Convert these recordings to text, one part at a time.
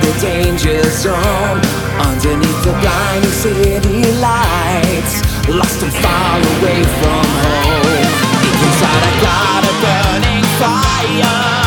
The danger zone. Underneath the blinding city lights, lost and far away from home. Inside, I got a burning fire.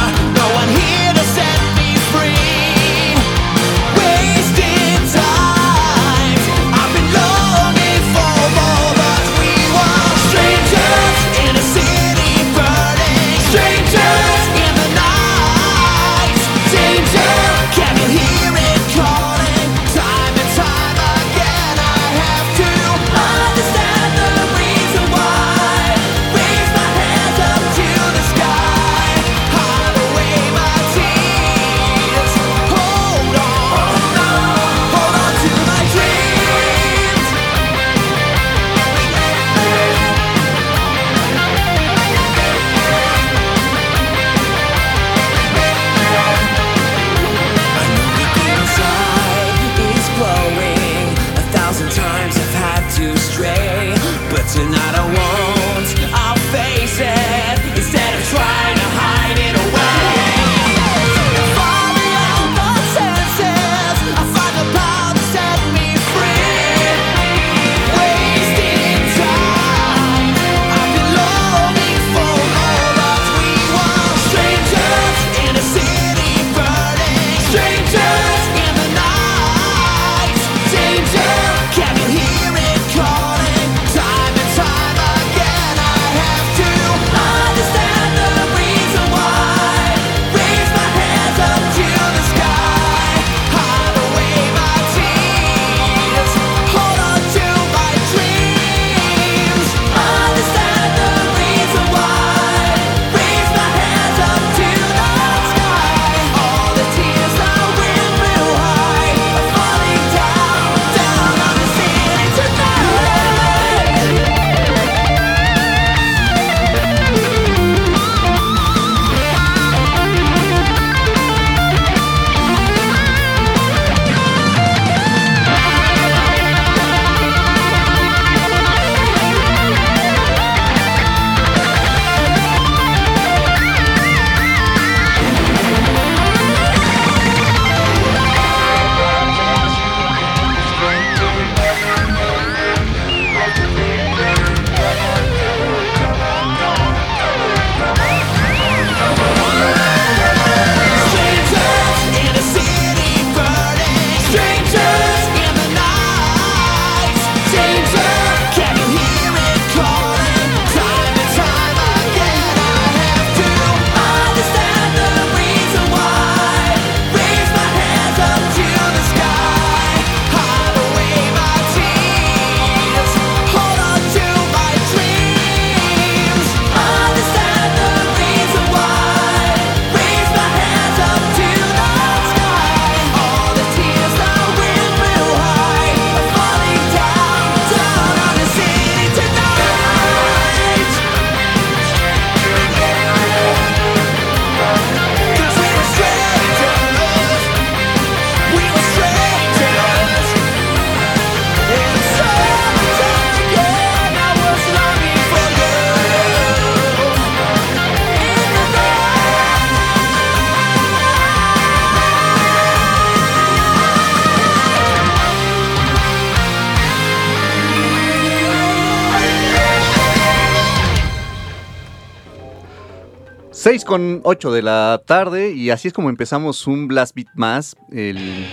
Con 8 de la tarde y así es como empezamos un Blast Beat más. El...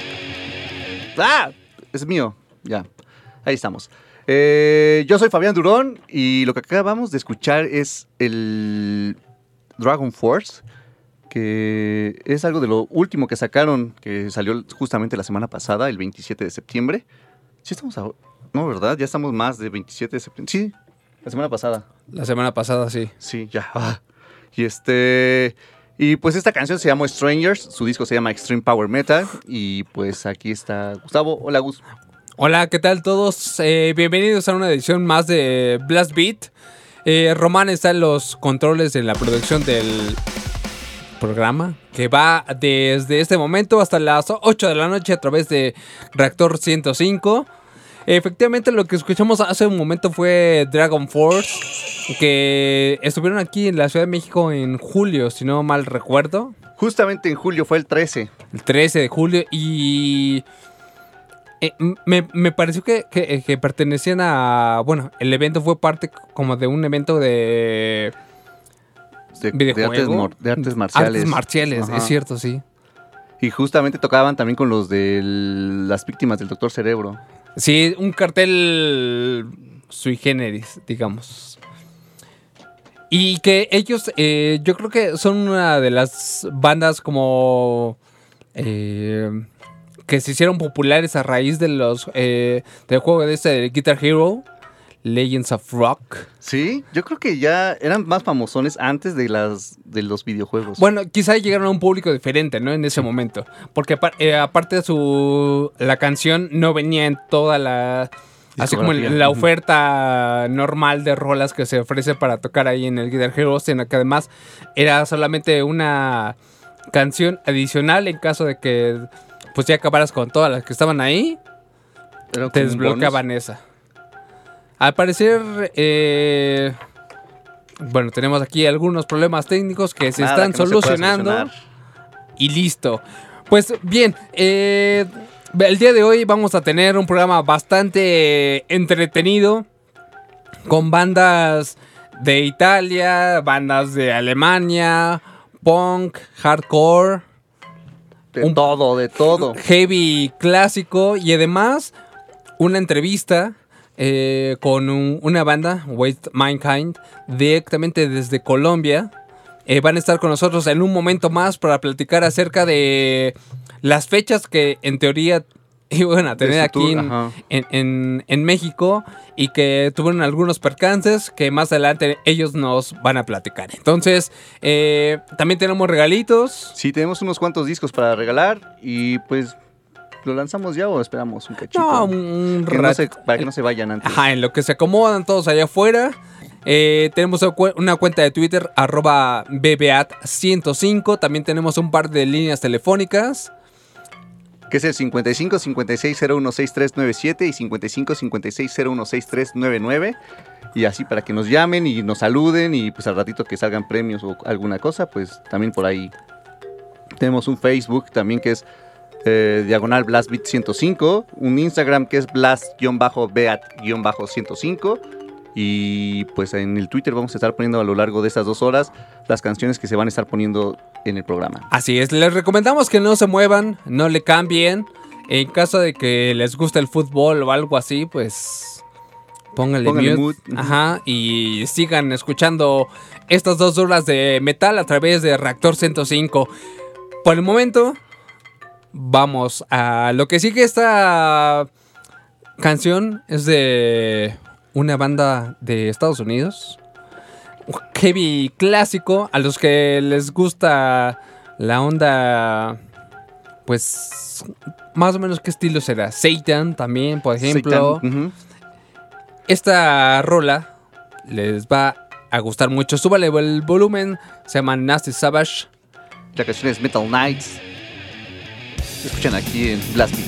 ¡Ah! Es mío. Ya. Ahí estamos. Eh, yo soy Fabián Durón y lo que acabamos de escuchar es el Dragon Force que es algo de lo último que sacaron, que salió justamente la semana pasada, el 27 de septiembre. Sí estamos a... No, ¿verdad? Ya estamos más de 27 de septiembre. Sí, la semana pasada. La semana pasada, sí. Sí, ya. Ah. Y este... Y pues esta canción se llama Strangers, su disco se llama Extreme Power Metal y pues aquí está Gustavo. Hola Gus. Hola, ¿qué tal todos? Eh, bienvenidos a una edición más de Blast Beat. Eh, Román está en los controles de la producción del programa que va desde este momento hasta las 8 de la noche a través de Reactor 105. Efectivamente, lo que escuchamos hace un momento fue Dragon Force, que estuvieron aquí en la Ciudad de México en julio, si no mal recuerdo. Justamente en julio fue el 13. El 13 de julio y... eh, me, me pareció que, que- que pertenecían a... Bueno, el evento fue parte como de un evento de... De, de artes, de artes marciales. Artes marciales, Ajá. es cierto, sí. Y justamente tocaban también con los de las víctimas del Doctor Cerebro. Sí, un cartel sui generis, digamos. Y que ellos, eh, yo creo que son una de las bandas como... eh, que se hicieron populares a raíz de los eh, del juego de este de Guitar Hero, Legends of Rock. Sí, yo creo que ya eran más famosones antes de las de los videojuegos. Bueno, quizá llegaron a un público diferente, ¿no? En ese momento. Porque eh, aparte de su... La canción no venía en toda la... Así como en la oferta normal de rolas que se ofrece para tocar ahí en el Guitar Hero, sino que además era solamente una canción adicional en caso de que pues ya acabaras con todas las que estaban ahí, te desbloqueaban esa. Al parecer, eh, bueno, tenemos aquí algunos problemas técnicos que se Nada están que no solucionando y listo. Pues bien, eh, el día de hoy vamos a tener un programa bastante entretenido con bandas de Italia, bandas de Alemania, punk, hardcore, De un- todo, de todo. heavy clásico y además una entrevista eh, con un- una banda, Waste Mankind, directamente desde Colombia. Eh, van a estar con nosotros en un momento más para platicar acerca de las fechas que en teoría iban a tener aquí en, en- en- en México y que tuvieron algunos percances que más adelante ellos nos van a platicar. Entonces, eh, también tenemos regalitos. Sí, tenemos unos cuantos discos para regalar y pues lo lanzamos ya o esperamos un cachito. No, un Que no rat- se- para que no se vayan antes. Ajá, en lo que se acomodan todos allá afuera. Eh, tenemos una cu- una cuenta de Twitter, arroba BBAT105. También tenemos un par de líneas telefónicas. Que es el 55 56 016397 y 55 56 016399. Y así para que nos llamen y nos saluden y pues al ratito que salgan premios o alguna cosa, pues también por ahí. Tenemos un Facebook también que es eh, diagonal blastbeat 105, un Instagram que es blast-beat-105 y pues en el Twitter vamos a estar poniendo a lo largo de estas dos horas las canciones que se van a estar poniendo en el programa. Así es, les recomendamos que no se muevan, no le cambien. En caso de que les guste el fútbol o algo así, pues pónganle, Pónganle mute. mute. Ajá, y sigan escuchando estas dos horas de metal a través de Reactor 105. Por el momento, vamos a lo que sigue esta canción es de una banda de Estados Unidos. Un Heavy clásico. A los que les gusta la onda. Pues. Más o menos qué estilo será. Satan también, por ejemplo. Satan. Esta rola les va a gustar mucho. Súbale el volumen. Se llama Nasty Savage. La canción es Metal Knights. Escuchan aquí en Blast Beat.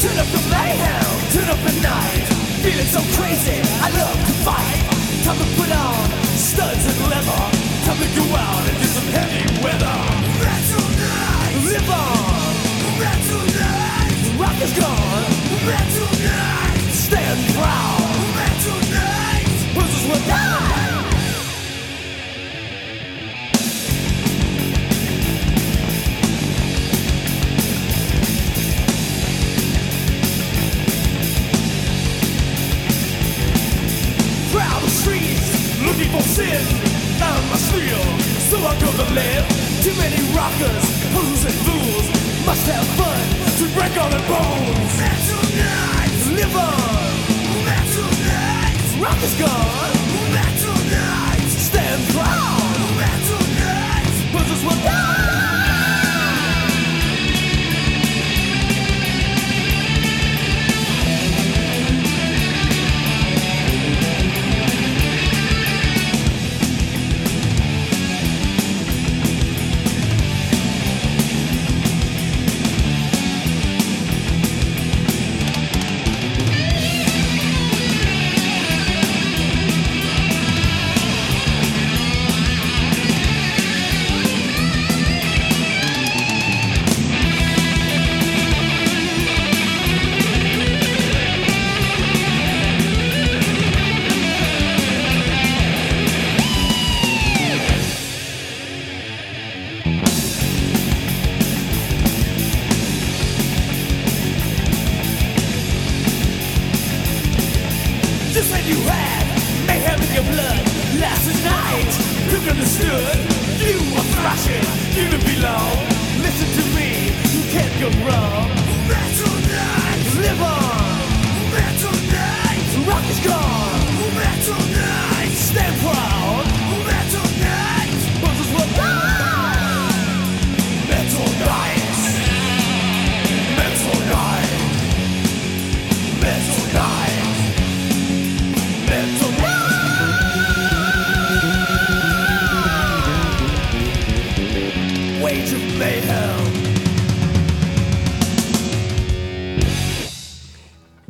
Turn up the mayhem, turn up the night. Feeling so crazy, I love to fight. Time to put on studs and leather. Time to go out and do some heavy weather. Metal night, live on. Metal night, rock is gone. Metal night, stand proud. Metal night, bruises will die. Looking for sin. I must feel, so I go to live. Too many rockers, fools and fools must have fun to break all their bones. Metal nights, live on. Metal nights, rock is gone. Metal nights, stand proud.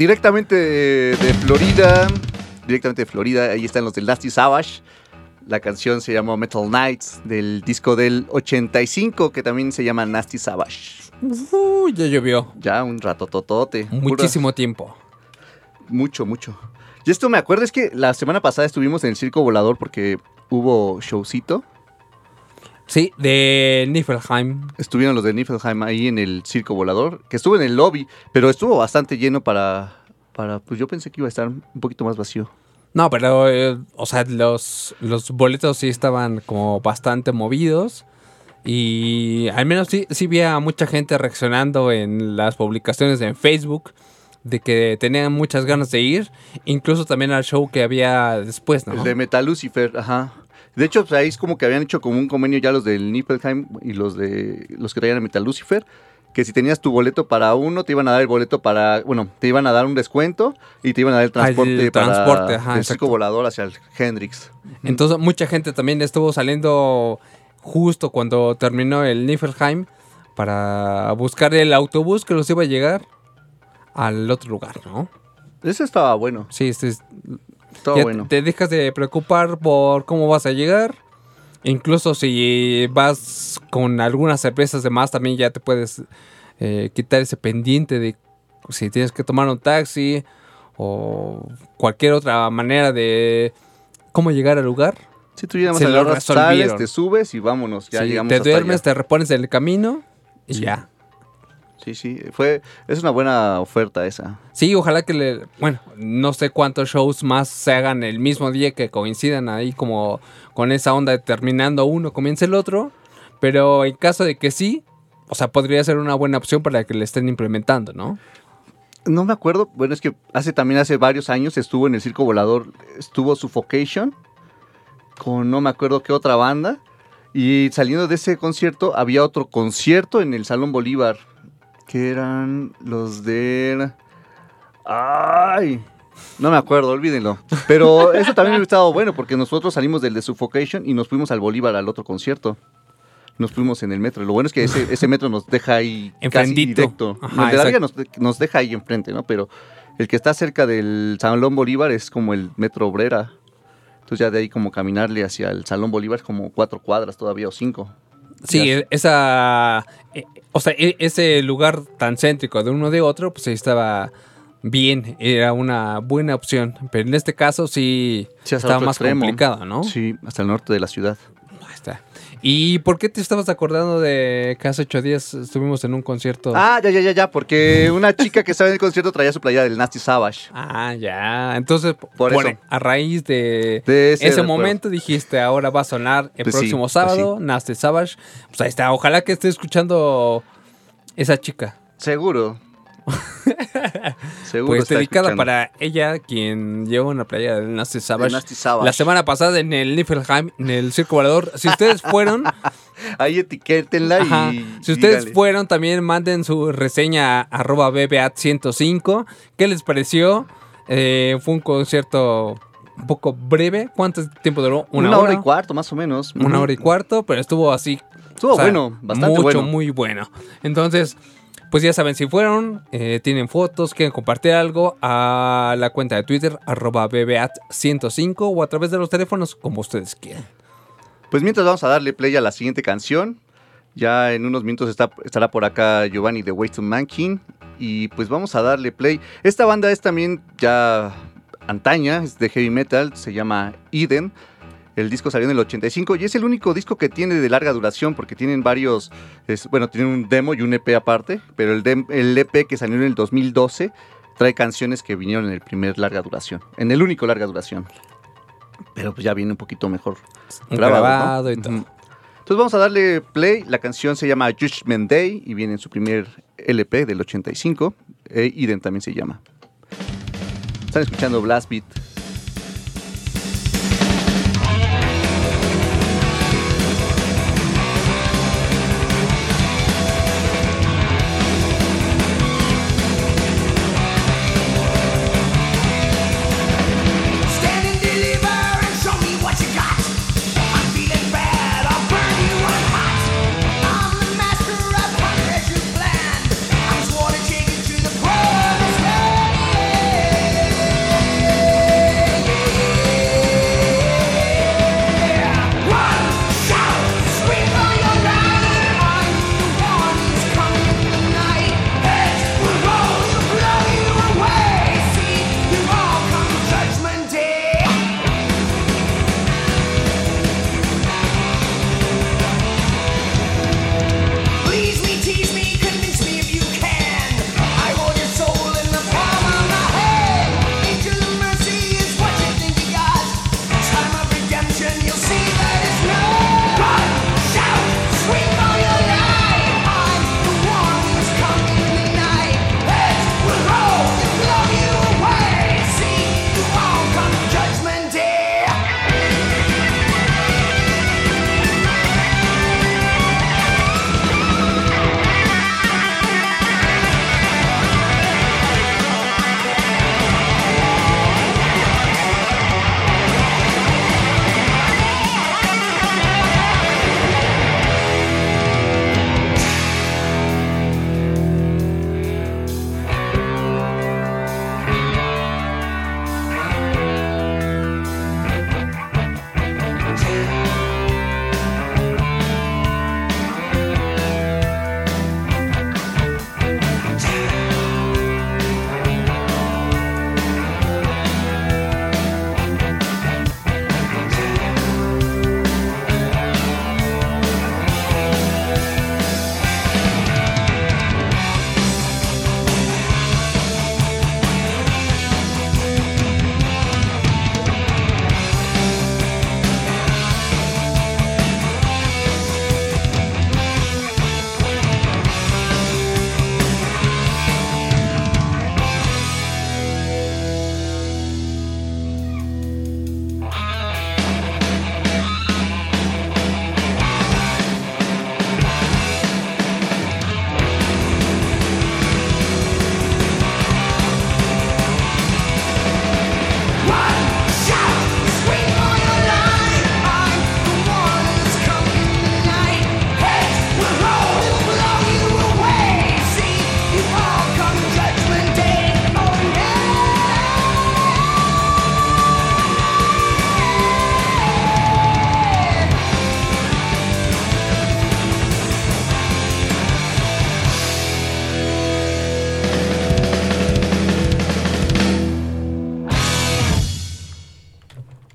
Directamente de, de Florida, directamente de Florida, ahí están los del Nasty Savage. La canción se llamó Metal Nights del disco del 85 que también se llama Nasty Savage. Uy, ya llovió. Ya un rato totote. Muchísimo tiempo. Mucho, mucho. Y esto me acuerdo es que la semana pasada estuvimos en el Circo Volador porque hubo showcito. Sí, de Niflheim. Estuvieron los de Niflheim ahí en el Circo Volador, que estuvo en el lobby, pero estuvo bastante lleno para, para pues yo pensé que iba a estar un poquito más vacío. No, pero, eh, o sea, los, los boletos sí estaban como bastante movidos. Y al menos sí, sí vi a mucha gente reaccionando en las publicaciones en Facebook de que tenían muchas ganas de ir. Incluso también al show que había después, ¿no? El de Metal Lucifer, ajá. De hecho, pues, ahí es como que habían hecho como un convenio ya los del Niflheim y los de los que traían a Metal Lucifer, que si tenías tu boleto para uno, te iban a dar el boleto para, bueno, te iban a dar un descuento y te iban a dar el transporte el para transporte, ajá, el circo volador hacia el Hendrix. Entonces mucha gente también estuvo saliendo justo cuando terminó el Niflheim para buscar el autobús que los iba a llegar al otro lugar, ¿no? Ese estaba bueno, Sí, este ya bueno. te dejas de preocupar por cómo vas a llegar. Incluso si vas con algunas cervezas de más, también ya te puedes eh, quitar ese pendiente de si tienes que tomar un taxi o cualquier otra manera de cómo llegar al lugar. Si tú ya se más lo agarras, sales, resolvieron. te subes y vámonos, ya Sí, llegamos te duermes, allá. te repones en el camino y Sí. ya. Sí, sí, fue, es una buena oferta esa. Sí, ojalá que le. Bueno, no sé cuántos shows más se hagan el mismo día que coincidan ahí, como con esa onda de terminando uno, comienza el otro. Pero en caso de que sí, o sea, podría ser una buena opción para que le estén implementando, ¿no? No me acuerdo, bueno, es que hace también hace varios años estuvo en el Circo Volador, estuvo Suffocation con no me acuerdo qué otra banda y saliendo de ese concierto había otro concierto en el Salón Bolívar que eran los de ay, no me acuerdo, olvídenlo. Pero eso también hubiera estado bueno porque nosotros salimos del de Suffocation y nos fuimos al Bolívar al otro concierto. Nos fuimos en el metro. Lo bueno es que ese, ese metro nos deja ahí casi directo. Ajá, el de la nos deja ahí enfrente, ¿no? Pero el que está cerca del Salón Bolívar es como el metro obrera. Entonces ya de ahí como caminarle hacia el Salón Bolívar es como cuatro cuadras todavía o cinco. Sí, e- esa. eh, o sea, e- ese lugar tan céntrico de uno de otro, pues estaba bien, era una buena opción. Pero en este caso sí, estaba más extremo. complicado, ¿no? Sí, hasta el norte de la ciudad. ¿Y por qué te estabas acordando de que hace ocho días estuvimos en un concierto? Ah, ya, ya, ya, ya, porque una chica que estaba en el concierto traía su playera del Nasty Savage. Ah, ya. Entonces, Por bueno, eso. a raíz de, De ese momento dijiste, ahora va a sonar el Pues sí, próximo pues sábado, Nasty Savage. Pues ahí está. Ojalá que esté escuchando esa chica. Seguro. Seguro. Pues dedicada para ella, quien lleva una playa del Nasty Savage. Nasty Savage. La semana pasada en el Niflheim, en el Circo Volador. Si ustedes fueron, Ahí etiquétenla Ajá. y. Si ustedes fueron, también manden su reseña a arroba BBAT105. ¿Qué les pareció? Eh, fue un concierto un poco breve. ¿Cuánto tiempo duró? Una, hora. y cuarto, más o menos. Una hora y cuarto, pero estuvo así. Estuvo bueno, bastante mucho, bueno. muy bueno. Entonces, pues ya saben, si fueron, eh, tienen fotos, quieren compartir algo, a la cuenta de Twitter, arroba BBAT105 o a través de los teléfonos, como ustedes quieran. Pues mientras vamos a darle play a la siguiente canción. Ya en unos minutos estará por acá Giovanni de Way to Mankin. Y pues vamos a darle play. Esta banda es también ya antaña, es de heavy metal, se llama Eden. El disco salió en el 85 y es el único disco que tiene de larga duración porque tienen varios, es- bueno, tienen un demo y un EP aparte, pero el, dem- el EP que salió en el 2012 trae canciones que vinieron en el primer larga duración, en el único larga duración. Pero pues ya viene un poquito mejor grabado, Grabado ¿no? y todo. Entonces vamos a darle play. La canción se llama Judgment Day y viene en su primer LP del 85. E Eden también se llama. Están escuchando Blast Beat.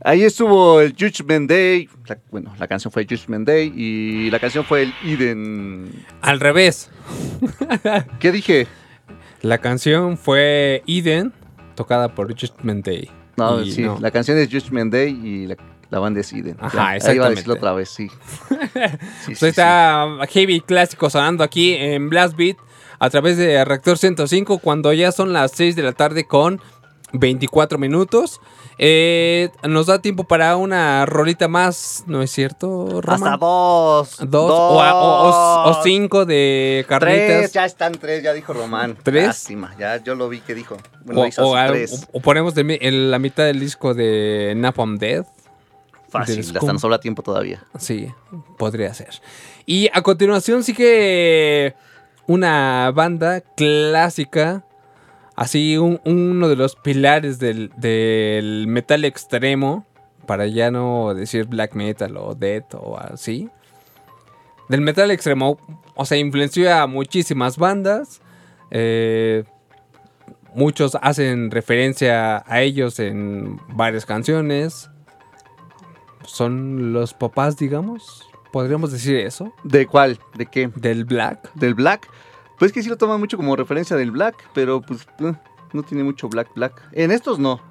Ahí estuvo el Judgment Day. la- bueno, la canción fue Judgment Day y la canción fue el Eden. Al revés. ¿Qué dije? La canción fue Eden, tocada por Judgment Day. No, Y sí, no. la canción es Judgment Day y la, la banda es Eden. Ajá, Ya, Ahí iba a exactamente. decirlo otra vez, sí. Sí, Pues sí, está heavy clásico sonando aquí en Blast Beat a través de Reactor 105 cuando ya son las 6 de la tarde con 24 minutos. Eh, nos da tiempo para una rolita más, ¿no es cierto, sí. Roman? Hasta dos. Dos, o, a- o- o- o cinco de carnitas. Tres, ya están tres, ya dijo Román. ¿Tres? Lástima, ya yo lo vi que dijo. Bueno, o, hizo o así, a- tres. ponemos de en la mitad del disco de Napalm Death. Fácil, hasta nos sobra tiempo todavía. Sí, podría ser. Y a continuación sigue una banda clásica, así un- uno de los pilares del, del metal extremo, para ya no decir black metal o death o así. Del metal extremo, o sea, influenció a muchísimas bandas. eh, muchos hacen referencia a ellos en varias canciones son los papás, digamos. Podríamos decir eso. ¿De cuál? ¿De qué? Del Black. ¿Del Black? Pues que sí lo toman mucho como referencia del Black, pero pues eh, no tiene mucho Black Black. En estos no.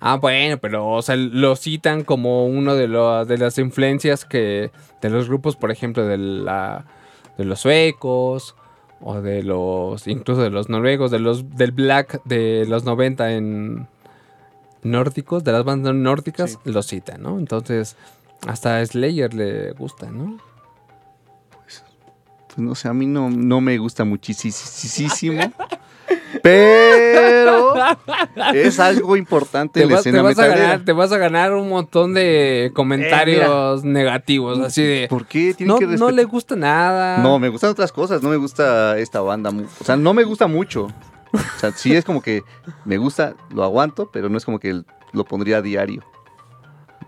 Ah, bueno, pero o sea, lo citan como uno de, los de las influencias que de los grupos, por ejemplo, de, la, de los suecos o de los incluso de los noruegos, de los del black de los 90 en nórdicos, de las bandas nórdicas, lo citan, ¿no? Entonces, hasta Slayer le gusta, ¿no? Pues no sé, a mí no, no me gusta muchísimo. Pero es algo importante Te, vas- te vas a ganar, te vas a ganar un montón de comentarios negativos, así de ¿Por qué? No, que no le gusta nada. No, me gustan otras cosas, no me gusta esta banda. O sea, no me gusta mucho. O sea, sí es como que me gusta, lo aguanto, pero no es como que lo pondría a diario.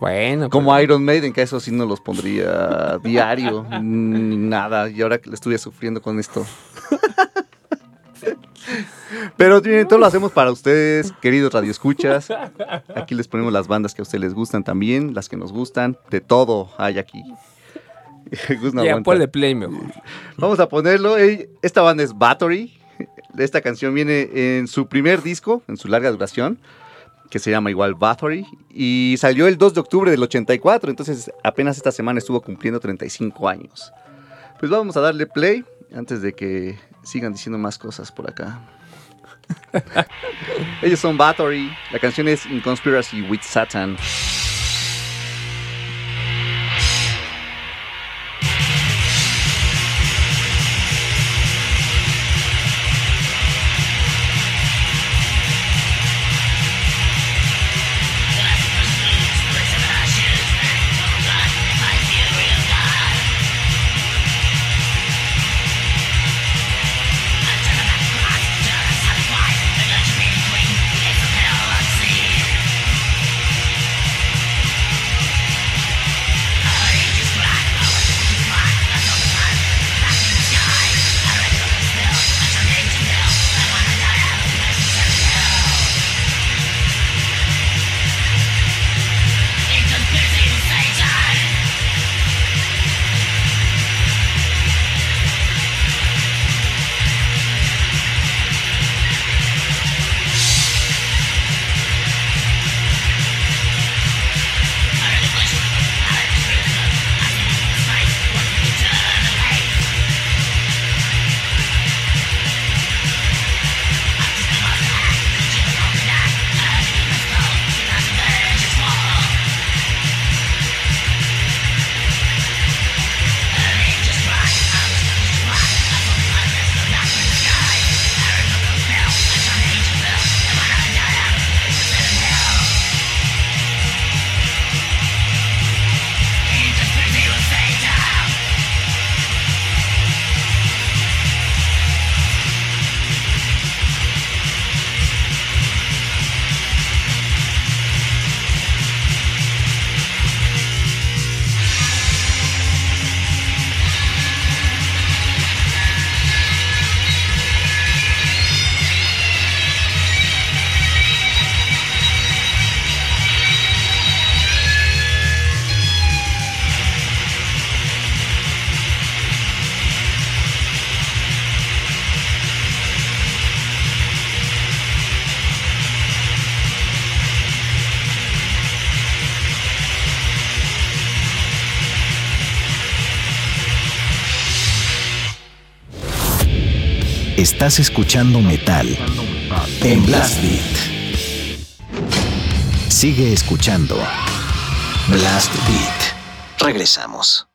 Bueno, Como pues, Iron Maiden, que eso sí no los pondría diario, ni nada. Y ahora que le estuve sufriendo con esto. Pero todo lo hacemos para ustedes, queridos radioescuchas. Aquí les ponemos las bandas que a ustedes les gustan también, las que nos gustan. De todo hay aquí. No ya play mejor. Vamos a ponerlo. Esta banda es Battery. Esta canción viene en su primer disco, en su larga duración, que se llama igual Battery. Y salió el 2 de octubre del 84, entonces apenas esta semana estuvo cumpliendo 35 años. Pues vamos a darle play antes de que sigan diciendo más cosas por acá. Ellos son Battery. La canción es In Conspiracy with Satan. Estás escuchando metal en Blast Beat. Sigue escuchando Blast Beat. Regresamos.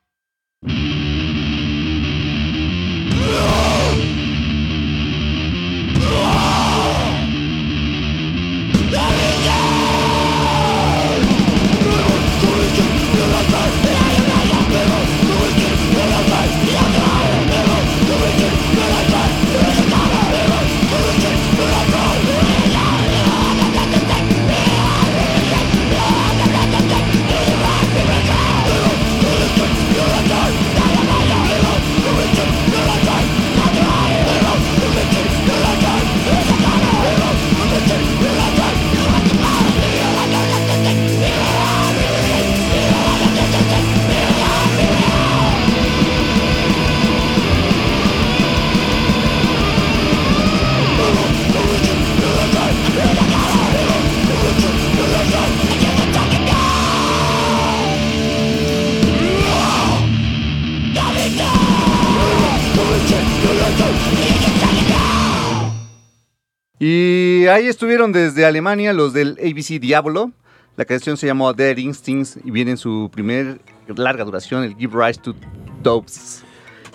Ahí estuvieron desde Alemania los del ABC Diablo. La canción se llamó Dead Instincts y viene en su primer larga duración, el Give Rise to Dopes.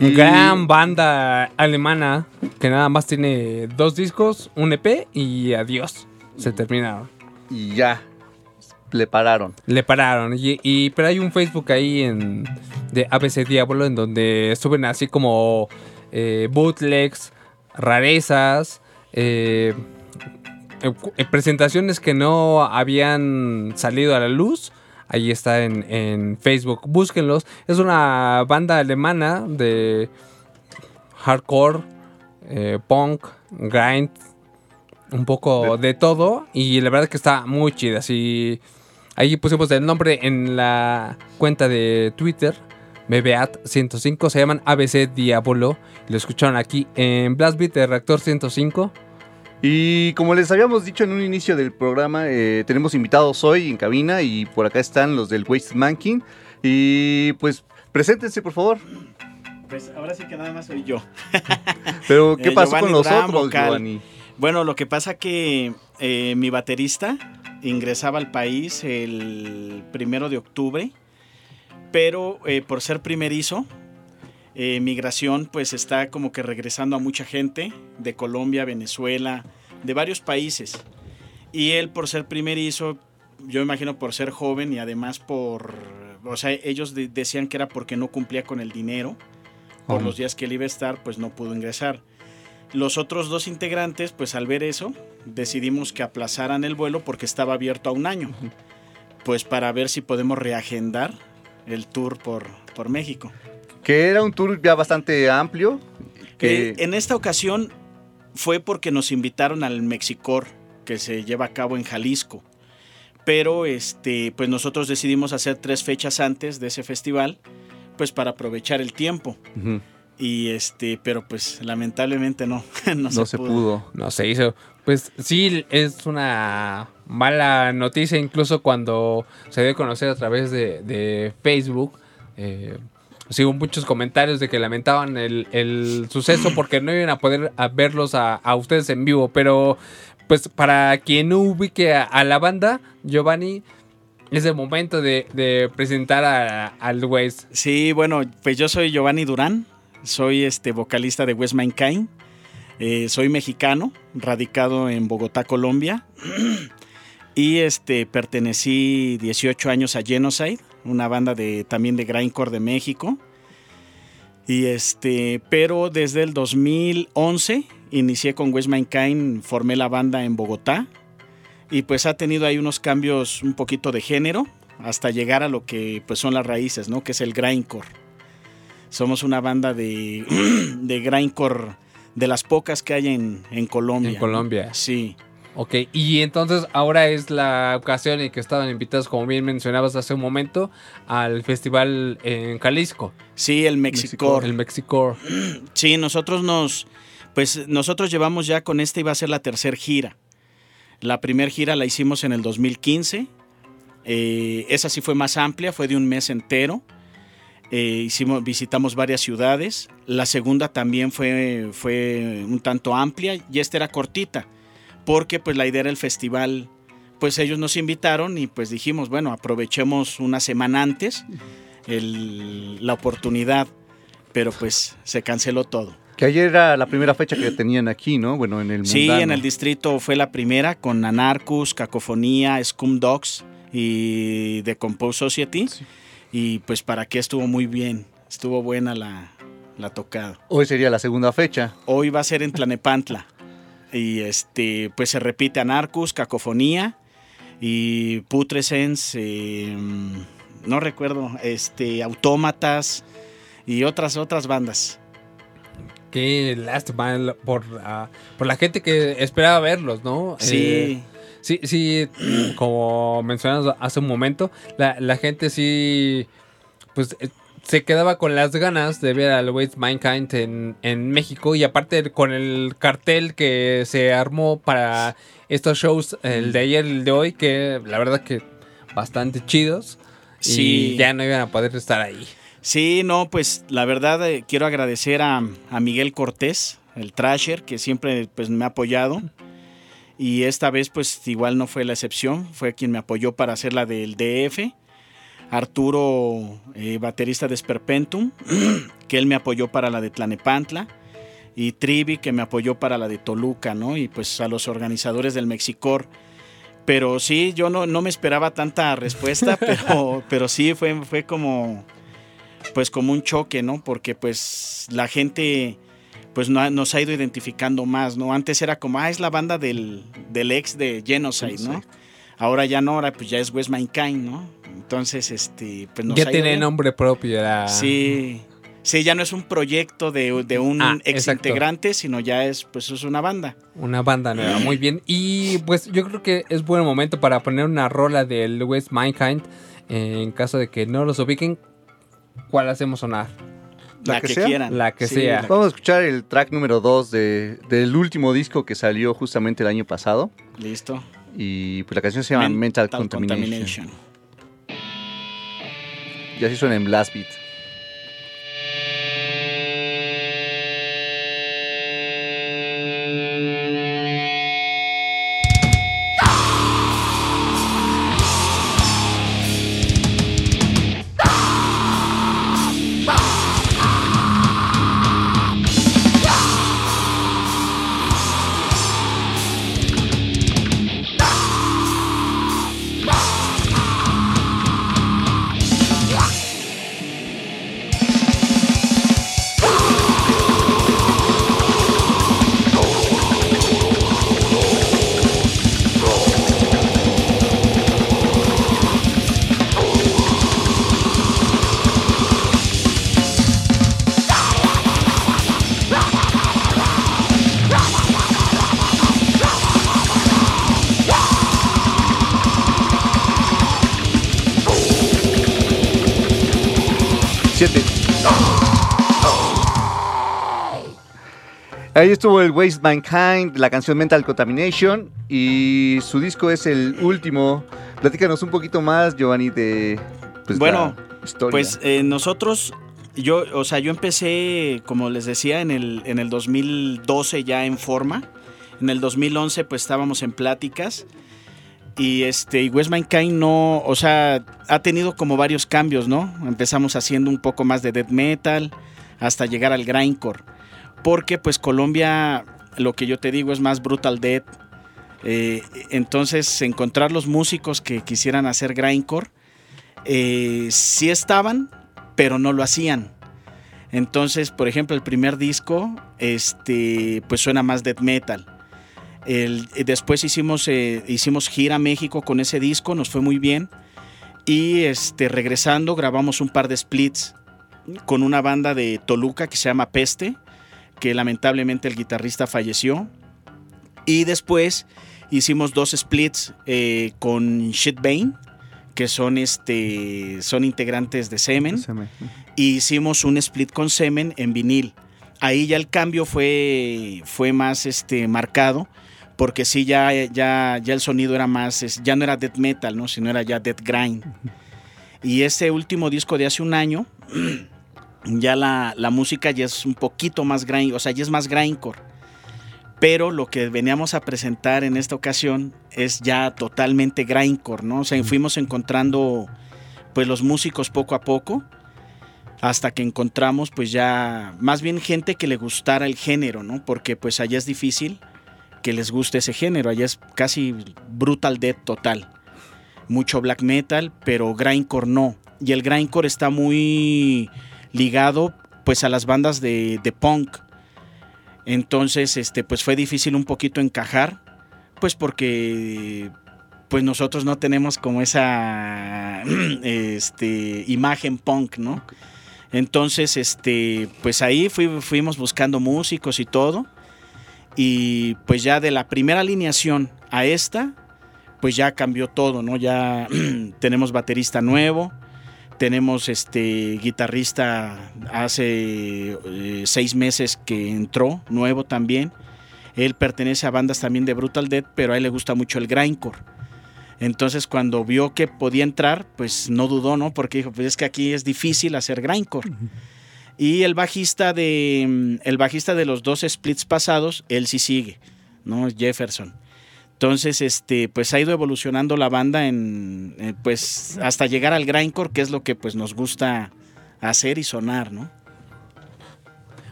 Y- Gran banda alemana que nada más tiene dos discos, un EP y adiós. Se terminaron. Y ya, le pararon. Le pararon. Y, y- pero hay un Facebook ahí en de ABC Diablo en donde suben así como eh, bootlegs, rarezas, eh, presentaciones que no habían salido a la luz. Ahí está en, en Facebook. Búsquenlos. Es una banda alemana de hardcore, eh, punk, grind, un poco de todo. Y la verdad que está muy chida. Así, ahí pusimos el nombre en la cuenta de Twitter. BBAT105. Se llaman ABC Diablo. Lo escucharon aquí en Blast Beat de Reactor 105. Y como les habíamos dicho en un inicio del programa, eh, tenemos invitados hoy en cabina y por acá están los del Wasted Monkey. Y pues, preséntense por favor. Pues ahora sí que nada más soy yo. Pero, ¿qué Eh, pasó Giovanni con nosotros. Giovanni? Bueno, lo que pasa que eh, mi baterista ingresaba al país el primero de octubre, pero por ser primerizo, eh, migración pues está como que regresando a mucha gente de Colombia, Venezuela, de varios países. Y él por ser primerizo, yo imagino por ser joven y además por, o sea, ellos de- decían que era porque no cumplía con el dinero, por Oh. los días que él iba a estar, pues no pudo ingresar. Los otros dos integrantes, pues al ver eso, decidimos que aplazaran el vuelo porque estaba abierto a un año. Pues para ver si podemos reagendar el tour por, por México. Que era un tour ya bastante amplio. Que, Eh, en esta ocasión fue porque nos invitaron al Mexicor que se lleva a cabo en Jalisco. Pero este, pues nosotros decidimos hacer tres fechas antes de ese festival, pues para aprovechar el tiempo. Y este, pero pues lamentablemente no, no, no se pudo. No se hizo. Pues sí, es una mala noticia, incluso cuando se dio a conocer a través de, de Facebook. Eh, sí, hubo muchos comentarios de que lamentaban el, el suceso porque no iban a poder a verlos a, a ustedes en vivo. Pero, pues para quien no ubique a, a la banda, Giovanni, es el momento de, de presentar a- al West. Sí, bueno, pues yo soy Giovanni Durán, soy este vocalista de West Mankind, eh, soy mexicano, radicado en Bogotá, Colombia, y este pertenecí 18 años a Genocide, una banda de también de grindcore de México. Y este, pero desde el 2011 inicié con West Mankind, formé la banda en Bogotá y pues ha tenido ahí unos cambios un poquito de género hasta llegar a lo que pues son las raíces, ¿no? Que es el grindcore. Somos una banda de, de grindcore de las pocas que hay en, en Colombia. En. Colombia. Sí. Ok, y entonces ahora es la ocasión en que estaban invitados, como bien mencionabas hace un momento, al festival en Jalisco, Sí, el Mexicore. el Mexicore. Sí, nosotros nos, pues nosotros llevamos ya con este iba a ser la tercera gira. La primera gira la hicimos en el 2015. eh, esa sí fue más amplia, fue de un mes entero. Eh, hicimos, visitamos varias ciudades. La segunda también fue, fue un tanto amplia y esta era cortita, porque pues la idea era el festival. Pues ellos nos invitaron y pues dijimos, bueno, aprovechemos una semana antes el- la oportunidad, pero pues se canceló todo. Que ayer era la primera fecha que tenían aquí, ¿no? Bueno, en el Sí, en el distrito fue la primera con Anarchus, Cacofonía, Scum Dogs y The Compose Society. Y pues para qué estuvo muy bien, estuvo buena la, la tocada. Hoy sería la segunda fecha. Hoy va a ser en Tlanepantla. Y este, pues se repite Anarchus, Cacofonía y Putrescence, eh, no recuerdo, este, Autómatas y otras, otras bandas. Qué lástima por, ah, por la gente que esperaba verlos, ¿no? Sí. Eh, sí, sí, como mencionamos hace un momento, la, la gente sí, pues eh, se quedaba con las ganas de ver al Waste Mankind en, en México y aparte con el cartel que se armó para estos shows, el de ayer y el de hoy, que la verdad que bastante chidos. Sí. Y ya no iban a poder estar ahí. Sí, no, pues la verdad eh, quiero agradecer a, a Miguel Cortés, el Trasher, que siempre pues, me ha apoyado. Y esta vez pues igual no fue la excepción, fue quien me apoyó para hacer la del DF. Arturo, eh, baterista de Sperpentum, que él me apoyó para la de Tlanepantla. Y Trivi, que me apoyó para la de Toluca, ¿no? Y pues a los organizadores del Mexicor. Pero sí, yo no, no me esperaba tanta respuesta, pero, pero sí fue, fue como pues como un choque, ¿no? Porque pues la gente pues no nos ha ido identificando más, ¿no? Antes era como, ah, es la banda del, del ex de Genocide, ¿no? Ahora ya no, ahora pues ya es West Mankind, ¿no? Entonces, este, pues nos ya tiene bien. nombre propio. la- Sí, sí, ya no es un proyecto de, de un Ah, ex exacto. integrante, sino ya es, pues es una banda. Una banda nueva, muy bien. Y pues yo creo que es buen momento para poner una rola del West Mankind. eh, en caso de que no los ubiquen, ¿cuál hacemos sonar? La La, que que, sea. quieran. La que sea. la- Vamos a escuchar el track número 2 de, del último disco que salió justamente el año pasado. Listo. Y pues la canción se llama Mental, Contamination. Y así suena en Blast Beat. Ahí estuvo el Waste Mankind, la canción Mental Contamination y su disco es el último. Platícanos un poquito más, Giovanni, de pues, Bueno, la historia. Pues eh, nosotros, yo, o sea, yo empecé, como les decía, en el, en el 2012 ya en forma. En el 2011 pues estábamos en pláticas. Y este, y West Mankind no, o sea, ha tenido como varios cambios, ¿no? Empezamos haciendo un poco más de death metal hasta llegar al grindcore. Porque pues Colombia, lo que yo te digo es más brutal death. Eh, entonces, encontrar los músicos que quisieran hacer grindcore, eh, sí estaban, pero no lo hacían. Entonces, por ejemplo, el primer disco, este, pues suena más death metal. Eh, después hicimos, hicimos gira a México con ese disco, nos fue muy bien. Y este, regresando, grabamos un par de splits con una banda de Toluca que se llama Peste, que lamentablemente el guitarrista falleció. Y después hicimos dos splits eh, con Shitbane, que son, este, son integrantes de Semen y hicimos un split con semen en vinil. Ahí ya el cambio fue, fue más este, marcado, porque sí, ya, ya, ya el sonido era más, ya no era death metal, ¿no? sino era ya death grind. Y este último disco de hace un año, ya la, la música ya es un poquito más grind, o sea, ya es más grindcore. Pero lo que veníamos a presentar en esta ocasión es ya totalmente grindcore, ¿no? O sea, fuimos encontrando pues los músicos poco a poco hasta que encontramos pues ya más bien gente que le gustara el género, ¿no? Porque pues allá es difícil que les guste ese género, allá es casi brutal death total. Mucho black metal, pero grindcore no. Y el grindcore está muy ligado pues a las bandas de, de punk. Entonces, este, pues fue difícil un poquito encajar, pues porque pues nosotros no tenemos como esa este, imagen punk, ¿no? Entonces, este, pues ahí fui- fuimos buscando músicos y todo. Y pues ya de la primera alineación a esta, pues ya cambió todo, ¿no? Ya tenemos baterista nuevo, tenemos este guitarrista hace eh, seis meses que entró, nuevo también. Él pertenece a bandas también de Brutal Death, pero a él le gusta mucho el grindcore. Entonces cuando vio que podía entrar, pues no dudó, ¿no? Porque dijo, pues es que aquí es difícil hacer grindcore. Y el bajista de mm, el bajista de los dos splits pasados, él sí sigue, ¿no? Jefferson. Entonces, este, pues ha ido evolucionando la banda en, eh, pues, hasta llegar al grindcore, que es lo que pues nos gusta hacer y sonar, ¿no?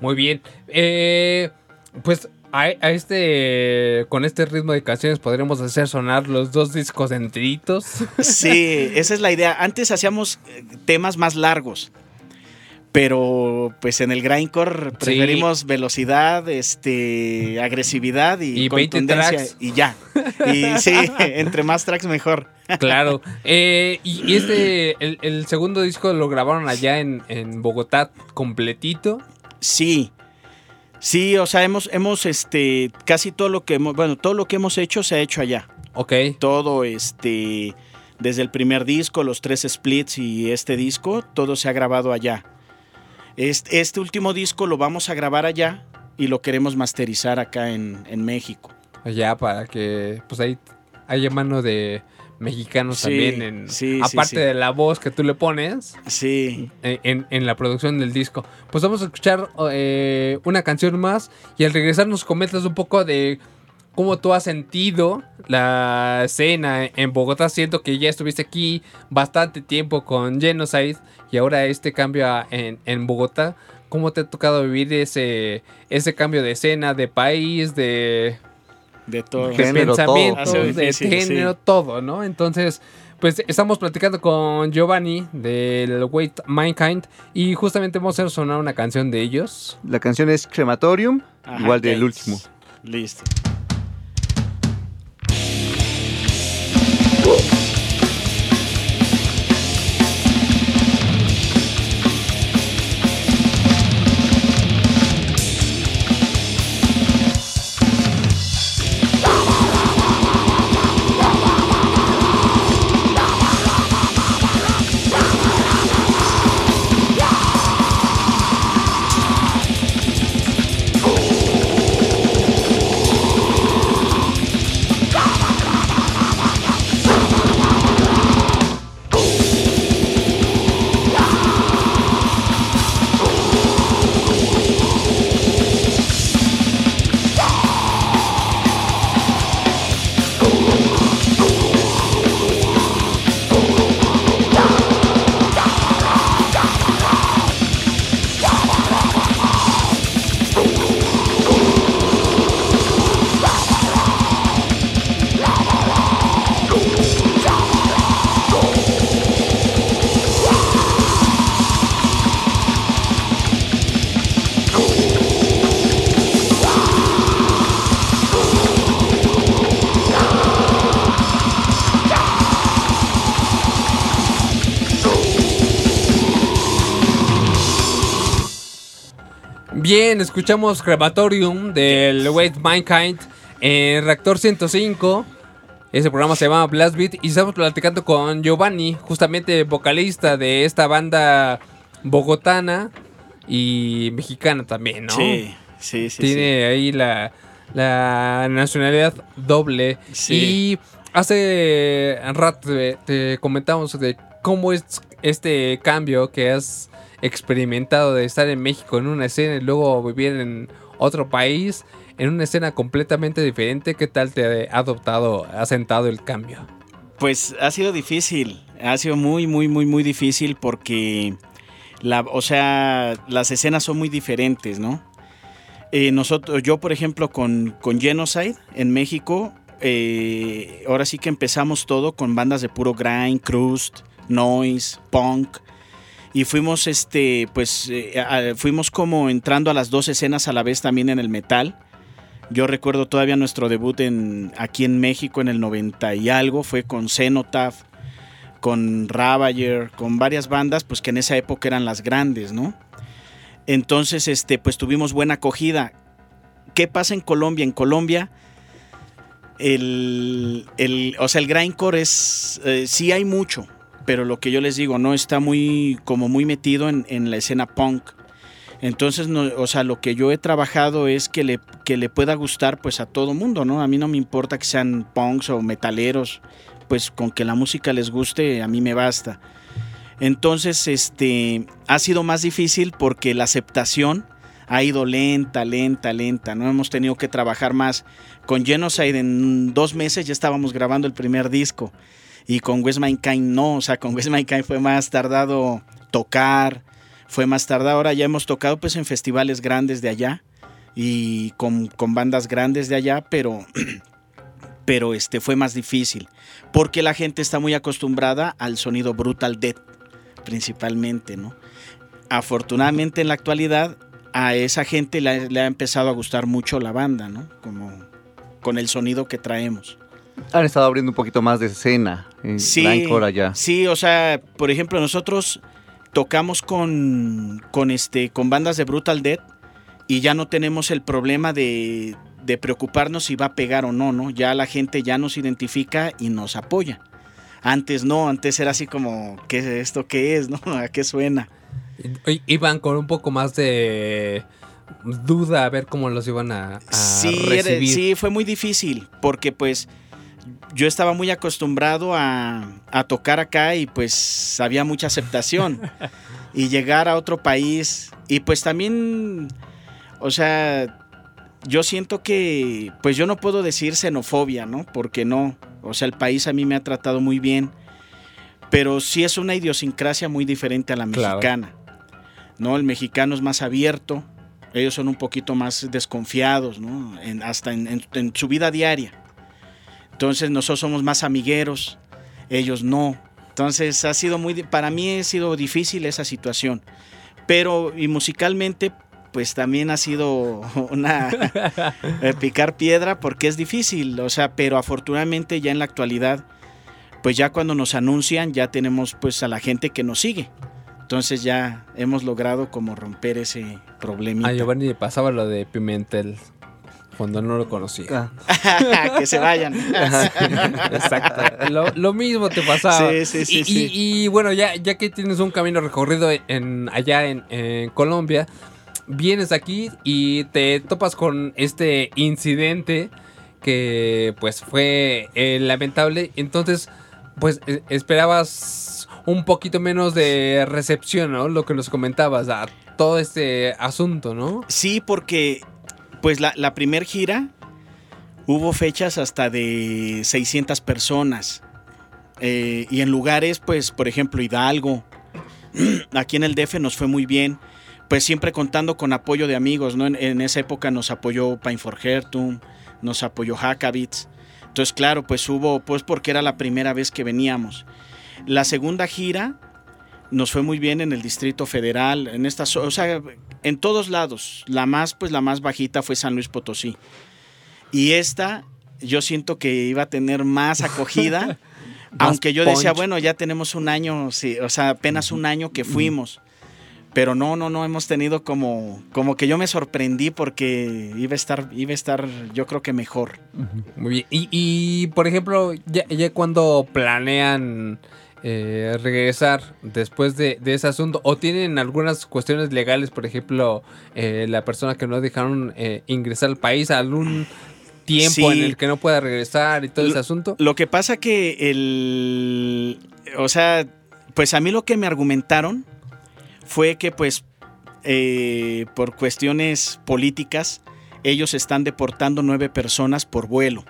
Muy bien. Eh, pues a, a este con este ritmo de canciones podríamos hacer sonar los dos discos enteritos. Sí, esa es la idea. Antes hacíamos eh, temas más largos, pero pues en el grindcore preferimos velocidad, este, agresividad y, Y 20 contundencia tracks. y ya. Y sí, entre más tracks mejor. Claro. Eh, y, y este, el, el segundo disco lo grabaron allá en, en Bogotá completito. Sí. Sí, o sea, hemos, hemos, este, casi todo lo que hemos, bueno, todo lo que hemos hecho se ha hecho allá. Ok. Todo, este, desde el primer disco, los tres splits y este disco, todo se ha grabado allá. Este, este último disco lo vamos a grabar allá y lo queremos masterizar acá en, en México. Allá para que pues ahí haya mano de mexicanos Sí, también en sí, aparte sí. de la voz que tú le pones Sí, en, en- en la producción del disco. Pues vamos a escuchar eh, una canción más y al regresar nos comentas un poco de cómo tú has sentido la escena en Bogotá. Siento que ya estuviste aquí bastante tiempo con Genocide y ahora este cambio a- en, en Bogotá. ¿Cómo te ha tocado vivir ese, ese cambio de escena, de país, de, de todo. de Género, todo. pensamientos, Hace de difícil, género, sí. todo, ¿no? Entonces, pues estamos platicando con Giovanni del Wait Mankind y justamente vamos a hacer sonar una canción de ellos. La canción es Crematorium, Ajá, igual del último. Listo. Escuchamos Crematorium del Wait Mankind en Reactor 105. Ese programa se llama Blast Beat y estamos platicando con Giovanni, justamente vocalista de esta banda bogotana y mexicana también, ¿no? Sí, sí, sí. Tiene ahí la, la nacionalidad doble. Sí. Y hace rato te, te comentamos de cómo es este cambio que has experimentado de estar en México en una escena y luego vivir en otro país, en una escena completamente diferente, ¿qué tal te ha adoptado, ha sentado el cambio? Pues ha sido difícil, ha sido muy, muy, muy, muy difícil porque, la, o sea, las escenas son muy diferentes, ¿no? Eh, nosotros, yo, por ejemplo, con, con Genocide en México, eh, ahora sí que empezamos todo con bandas de puro grind, crust, noise, punk. Y fuimos, este, pues, eh, fuimos como entrando a las dos escenas a la vez también en el metal. Yo recuerdo todavía nuestro debut en, aquí en México en el 90 y algo, fue con Cenotaph, con Ravager, con varias bandas, pues que en esa época eran las grandes, ¿no? Entonces, este, pues tuvimos buena acogida. ¿Qué pasa en Colombia? En Colombia, el, el- o sea, el grindcore es, eh, sí hay mucho, pero lo que yo les digo, no está muy, como muy metido en, la escena punk. Entonces, no, o sea, lo que yo he trabajado es que le, que le pueda gustar pues a todo mundo, ¿no? A mí no me importa que sean punks o metaleros, pues con que la música les guste, a mí me basta. Entonces, este, ha sido más difícil porque la aceptación ha ido lenta, lenta, lenta, ¿no? Hemos tenido que trabajar más. Con Genocide en dos meses ya estábamos grabando el primer disco. Y con West Mankind no, o sea, con West Mankind fue más tardado tocar, fue más tardado. Ahora ya hemos tocado pues en festivales grandes de allá y con, con bandas grandes de allá, pero, pero este fue más difícil. Porque la gente está muy acostumbrada al sonido brutal death, principalmente, ¿no? Afortunadamente en la actualidad a esa gente le ha, le ha empezado a gustar mucho la banda, ¿no? Como con el sonido que traemos. Han estado abriendo un poquito más de escena en Grindcore allá. Sí, o sea, por ejemplo, nosotros tocamos con, con, este, con bandas de Brutal Death y ya no tenemos el problema de, de preocuparnos si va a pegar o no, ¿no? Ya la gente ya nos identifica y nos apoya. Antes no, antes era así como, ¿qué es esto qué es, no? ¿A qué suena? Iban con un poco más de duda a ver cómo los iban a, a Sí, era- sí, fue muy difícil porque pues yo estaba muy acostumbrado a, a tocar acá y pues había mucha aceptación. y llegar a otro país y pues también, o sea, yo siento que pues yo no puedo decir xenofobia, ¿no? Porque no, o sea, el país a mí me ha tratado muy bien, pero sí es una idiosincrasia muy diferente a la Claro. mexicana. ¿no? El mexicano es más abierto, ellos son un poquito más desconfiados, ¿no? En- hasta en, en- en su vida diaria. Entonces nosotros somos más amigueros, ellos no. Entonces ha sido muy, para mí ha sido difícil esa situación. Pero y musicalmente, pues también ha sido una eh, picar piedra porque es difícil, o sea, pero afortunadamente ya en la actualidad, pues ya cuando nos anuncian ya tenemos pues a la gente que nos sigue. Entonces ya hemos logrado como romper ese problemita. A Giovanni le pasaba lo de Pimentel cuando no lo conocía. Ah, que se vayan. Exacto. Lo, lo mismo te pasaba. Sí, sí, sí, y, sí. y- y bueno, ya, ya que tienes un camino recorrido en, allá en, en Colombia, vienes aquí y te topas con este incidente que pues fue eh, lamentable. Entonces, pues eh, esperabas un poquito menos de recepción, ¿no? Lo que nos comentabas, a todo este asunto, ¿no? Sí, porque pues la, la primer gira hubo fechas hasta de 600 personas. Eh, y en lugares, pues, por ejemplo, Hidalgo. Aquí en el DF nos fue muy bien. Pues siempre contando con apoyo de amigos, ¿no? En, esa época nos apoyó Pine for Hertum, nos apoyó Hackabits. Entonces, claro, pues hubo, pues porque era la primera vez que veníamos. La segunda gira nos fue muy bien en el Distrito Federal, en estas, o sea, en todos lados. La más, pues la más bajita fue San Luis Potosí. Y esta, yo siento que iba a tener más acogida, aunque yo decía, bueno, ya tenemos un año, sí, o sea, apenas un año que fuimos. Pero no, no, no, hemos tenido como, como que yo me sorprendí porque iba a estar, iba a estar, yo creo que mejor. Muy bien. Y, y, por ejemplo, ya, ya cuando planean eh, regresar después de, de ese asunto, o tienen algunas cuestiones legales, por ejemplo, eh, la persona que no dejaron eh, ingresar al país, algún tiempo Sí. en el que no pueda regresar y todo ese asunto. Lo que pasa que el. O sea, pues a mí lo que me argumentaron fue que pues eh, por cuestiones políticas ellos están deportando nueve personas por vuelo.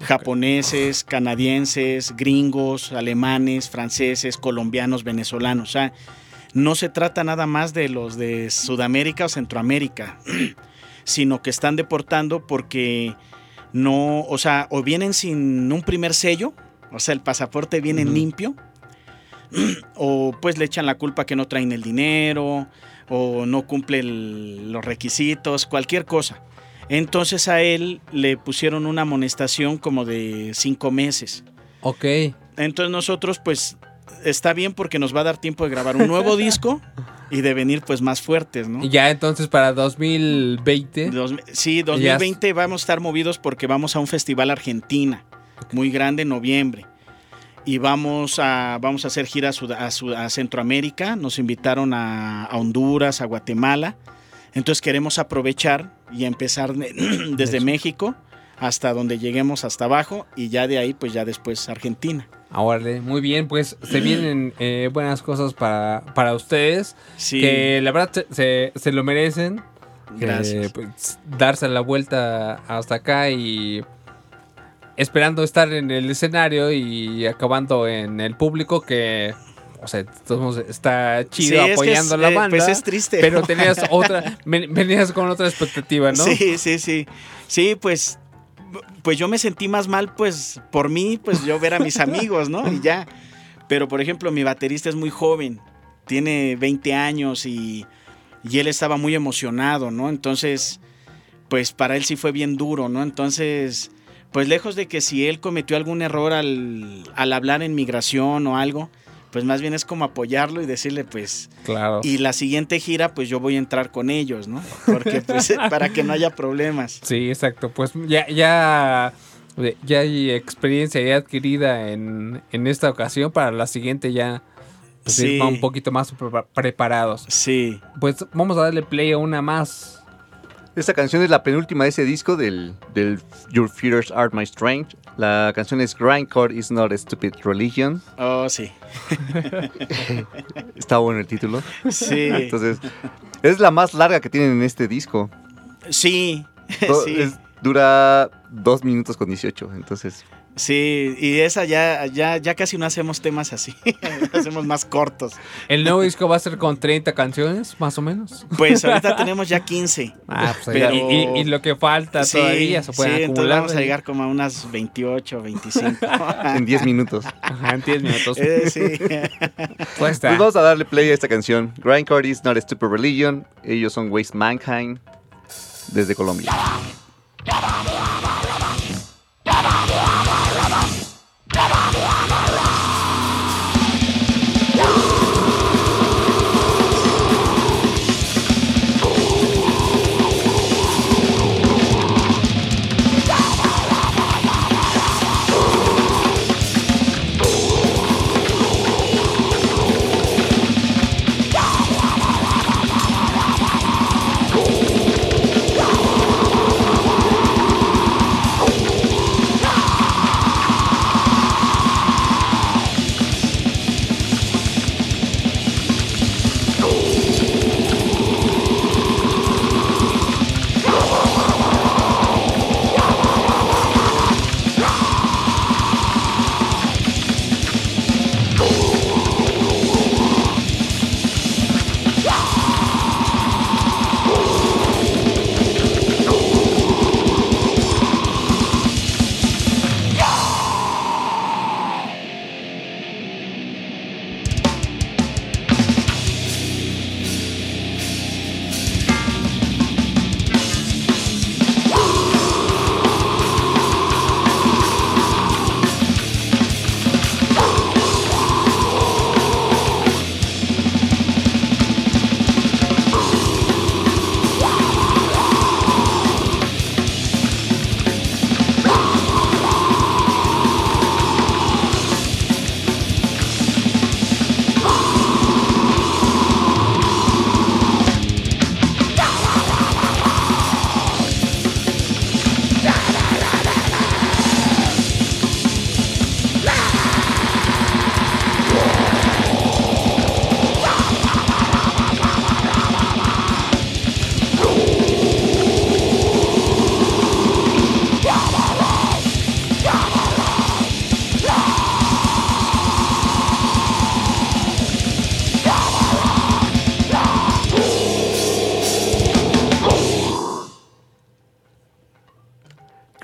Japoneses, canadienses, gringos, alemanes, franceses, colombianos, venezolanos. O sea, no se trata nada más de los de Sudamérica o Centroamérica, sino que están deportando porque no, o sea, o vienen sin un primer sello, o sea, el pasaporte viene limpio, o pues le echan la culpa que no traen el dinero, o no cumple el- los requisitos, cualquier cosa. Entonces a él le pusieron una amonestación como de cinco meses. Ok. Entonces nosotros pues está bien porque nos va a dar tiempo de grabar un nuevo disco y de venir pues más fuertes, ¿no? Y ya entonces para 2020. Dos- sí, 2020 vamos a estar movidos porque vamos a un festival Argentina, muy grande en noviembre. Y vamos a, vamos a hacer gira a, Sud- a Sud- a Centroamérica, nos invitaron a, a Honduras, a Guatemala. Entonces queremos aprovechar y empezar de- desde Eso. México hasta donde lleguemos hasta abajo y ya de ahí pues ya después Argentina. Ahora, muy bien, pues se vienen eh, buenas cosas para, para ustedes. Sí, Que la verdad se, se- lo merecen. gracias. pues, darse la vuelta hasta acá y esperando estar en el escenario y acabando en el público que, o sea, todos está chido Sí, es que apoyando es, la eh, banda. Pues es triste. Pero tenías otra, ven- venías con otra expectativa, ¿no? Sí, sí, sí. Sí, pues, pues yo me sentí más mal, pues, por mí, pues yo ver a mis amigos, ¿no? Y ya. Pero, por ejemplo, mi baterista es muy joven, tiene 20 años y, y él estaba muy emocionado, ¿no? Entonces, pues para él sí fue bien duro, ¿no? Entonces, pues lejos de que si él cometió algún error al, al hablar en migración o algo, pues más bien es como apoyarlo y decirle, pues, Claro. y la siguiente gira, pues yo voy a entrar con ellos, ¿no? Porque pues para que no haya problemas. Sí, exacto. Pues ya, ya, ya hay experiencia ya adquirida en, en esta ocasión. Para la siguiente ya pues, Sí. ir un poquito más pre- preparados. Sí. Pues vamos a darle play a una más. Esta canción es la penúltima de ese disco del, del Your Fears Are My Strength. La canción es Grindcore is not a stupid religion. Oh, sí. Está bueno el título. Sí. Entonces, es la más larga que tienen en este disco. Sí. Es- dura 2 minutos con 18. Entonces, Sí. Y esa ya, ya, ya casi no hacemos temas así. hacemos más cortos. El nuevo disco va a ser con 30 canciones, más o menos. Pues ahorita tenemos ya 15. Ah, pues Pero- y, y- y lo que falta Sí, todavía se puede sí, entonces acumular. vamos a llegar como a unas 28, 25. en 10 minutos. Ajá, en 10 minutos. Eh, sí. Pues está. Pues vamos a darle play a esta canción. Grindcore is not a stupid religion. Ellos son Waste Mankind desde Colombia.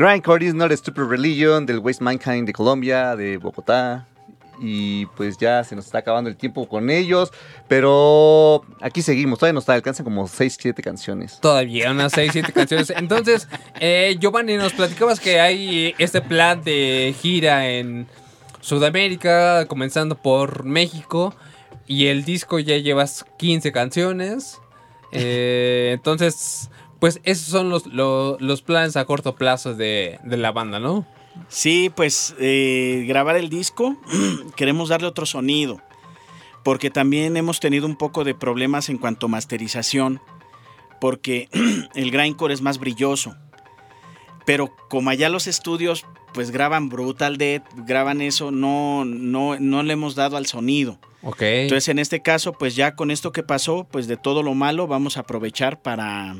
Grindcore is not a stupid religion del Waste Mankind de Colombia, de Bogotá. Y pues ya se nos está acabando el tiempo con ellos. Pero aquí seguimos, todavía nos alcanzan como 6, 7 canciones. Todavía unas 6, 7 canciones. Entonces, eh, Giovanni, nos platicabas que hay este plan de gira en Sudamérica, comenzando por México. Y el disco ya llevas 15 canciones. Eh, entonces, pues esos son los, lo- los planes a corto plazo de, de la banda, ¿no? Sí, pues eh, grabar el disco, queremos darle otro sonido, porque también hemos tenido un poco de problemas en cuanto a masterización, porque el grindcore es más brilloso, pero como allá los estudios pues graban Brutal Death, graban eso, no, no, no le hemos dado al sonido. Ok. Entonces en este caso pues ya con esto que pasó, pues de todo lo malo vamos a aprovechar para,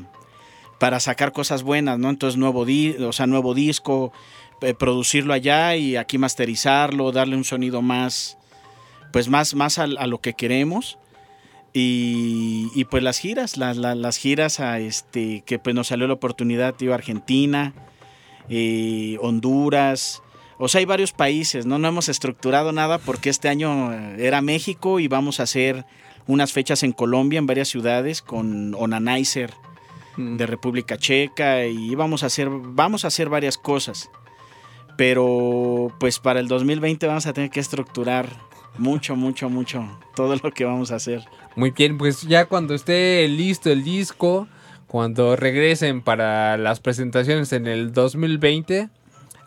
para sacar cosas buenas, ¿no? Entonces nuevo, di o sea, nuevo disco, eh, producirlo allá y aquí masterizarlo, darle un sonido más, pues más, más a, lo que queremos. Y, y, pues las giras, las, las- las giras a este, que pues nos salió la oportunidad, tío, Argentina, eh, Honduras. O sea, hay varios países, ¿no? No hemos estructurado nada porque este año eh, era México y vamos a hacer unas fechas en Colombia, en varias ciudades, con Onanizer De República Checa y vamos a hacer, vamos a hacer varias cosas. Pero pues para el 2020 vamos a tener que estructurar mucho, mucho, mucho todo lo que vamos a hacer. Muy bien, pues ya cuando esté listo el disco, cuando regresen para las presentaciones en el 2020,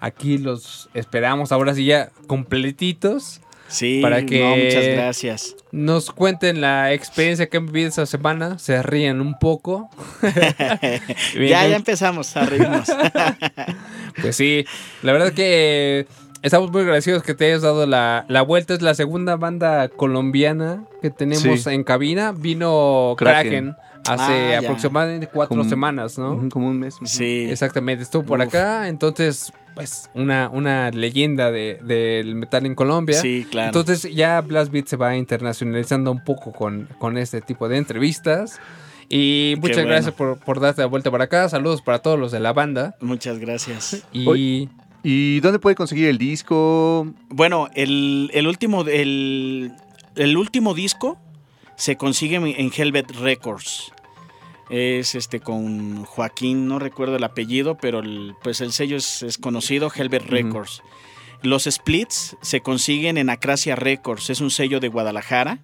aquí los esperamos ahora sí ya completitos. Sí, Para que- no, muchas gracias. Nos cuenten la experiencia que han vivido esta semana, se ríen un poco. Ya, ya empezamos a reírnos. Pues sí, la verdad que estamos muy agradecidos que te hayas dado la, la vuelta. Es la segunda banda colombiana que tenemos Sí. en cabina. Vino Kraken, Kraken. Hace Ah, aproximadamente cuatro Como- semanas, ¿no? Como un mes. sí. Exactamente, estuvo por Uf. acá. Entonces, pues, una, una leyenda de- del metal en Colombia. Sí, claro. Entonces ya Blast Beat se va internacionalizando un poco con, con este tipo de entrevistas. Y muchas bueno. gracias por, por darte la vuelta para acá. Saludos para todos los de la banda. Muchas gracias. Y. ¿Y dónde puede conseguir el disco? Bueno, el, el último, el, el último disco se consigue en Helvet Records. Es este con Joaquín, no recuerdo el apellido, pero el, pues el sello es, es conocido, Helvet. Records. Los splits se consiguen en Acracia Records, es un sello de Guadalajara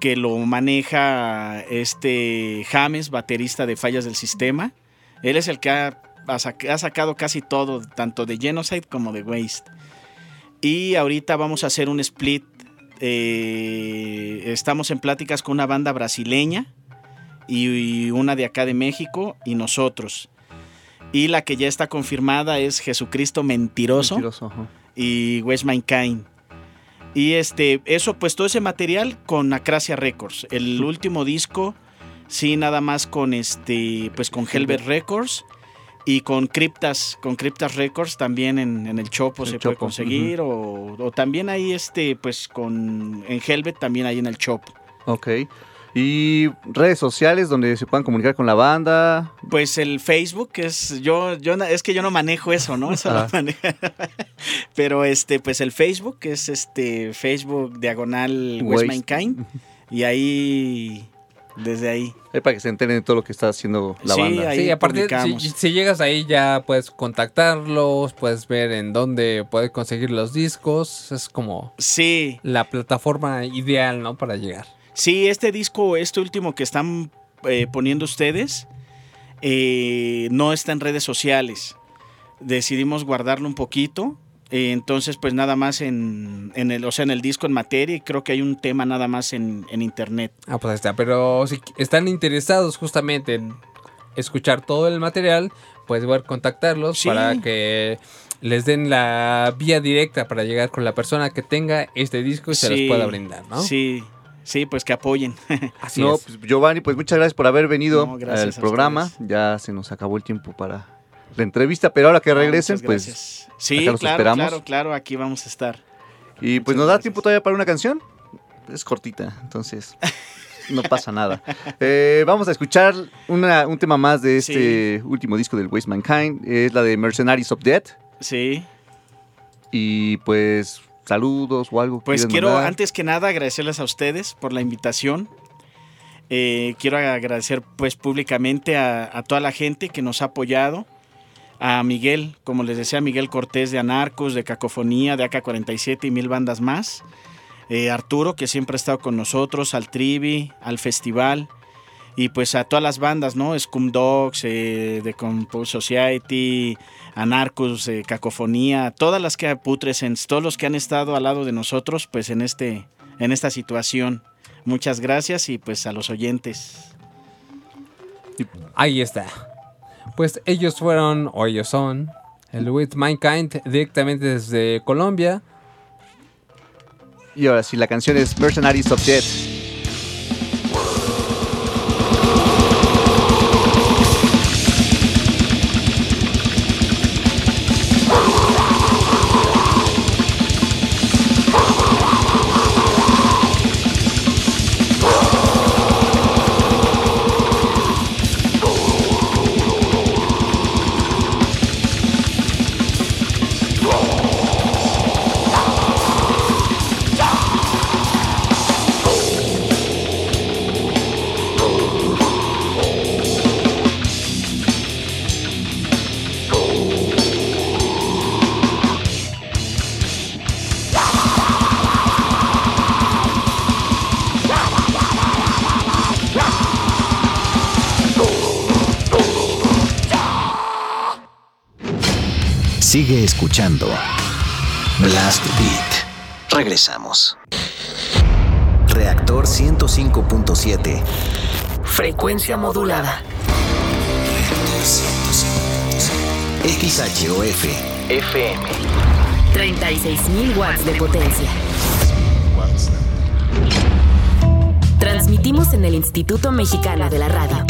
que lo maneja este James, baterista de Fallas del Sistema. Él es el que ha, ha sacado casi todo, tanto de Genocide como de Waste. Y ahorita vamos a hacer un split. Eh, estamos en pláticas con una banda brasileña y, y una de acá de México y nosotros. Y la que ya está confirmada es Jesucristo Mentiroso Mentiroso, y West Mankind. Y este, eso, pues todo ese material con Acracia Records. El último disco, sí, nada más con este, pues con Helvet Records y con Cryptas, con Cryptas Records también en, en el Chopo El se puede conseguir. o, o también ahí, este, pues con en Helvet también ahí en el Chopo. Ok. ¿Y redes sociales donde se puedan comunicar con la banda? Pues el Facebook es yo yo es que yo no manejo eso, ¿no? Eso lo Ah. maneja. Pero este pues el Facebook es este Facebook diagonal West. Mankind y ahí desde ahí. Eh, para que se enteren de todo lo que está haciendo la Sí, banda. ahí sí, aparte, si, si llegas ahí ya puedes contactarlos, puedes ver en dónde puedes conseguir los discos. Es como Sí, la plataforma ideal, ¿no? Para llegar. sí, este disco, este último que están eh, poniendo ustedes, eh, no está en redes sociales. Decidimos guardarlo un poquito. Eh, entonces, pues nada más en, en el, o sea, en el disco en materia, y creo que hay un tema nada más en, en internet. Ah, pues ahí está. Pero si están interesados justamente en escuchar todo el material, puedes ver contactarlos Sí. para que les den la vía directa para llegar con la persona que tenga este disco y se los pueda brindar, ¿no? Sí, sí, pues que apoyen. Así no, es. pues Giovanni, pues muchas gracias por haber venido No, gracias al a programa. ustedes. Ya se nos acabó el tiempo para la entrevista, pero ahora que regresen, Muchas pues. Sí, acá los claro, esperamos. claro, claro, aquí vamos a estar. Y pues nos da gracias. tiempo todavía para una canción. Es cortita, entonces. No pasa nada. Eh, vamos a escuchar una- un tema más de este último disco del Waste Mankind. Es la de Mercenaries of Death. Sí. Y pues, saludos o algo. Pues ¿quieren quiero, mandar? antes que nada, agradecerles a ustedes por la invitación. Eh, quiero agradecer pues públicamente a, a toda la gente que nos ha apoyado. A Miguel, como les decía, Miguel Cortés de Anarcos, de Cacofonía, de AK-47 y mil bandas más. Eh, Arturo, que siempre ha estado con nosotros, al Trivi, al festival. Y pues a todas las bandas, ¿no? Scum Dogs, eh, The Compose Society, Anarcos, eh, Cacofonía, todas las que Putrescents, todos los que han estado al lado de nosotros, pues en este, en esta situación. Muchas gracias y pues a los oyentes. Ahí está. Pues ellos fueron, o ellos son, el With Mankind directamente desde Colombia. Y ahora sí, la canción es Mercenaries of Death. Escuchando Blast Beat. Regresamos. Reactor 105.7. Frecuencia modulada. XHOF. FM. 36.000 watts de potencia. Transmitimos en el Instituto Mexicano de la Radio.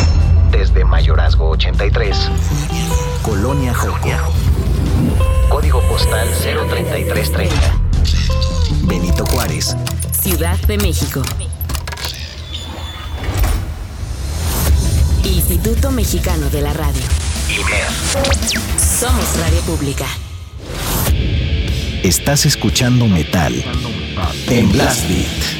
Desde Mayorazgo 83. Colonia Joco. Código postal 03330. Benito Juárez. Ciudad de México. Instituto Mexicano de la Radio. Somos Radio Pública. Estás escuchando metal en Blast Beat.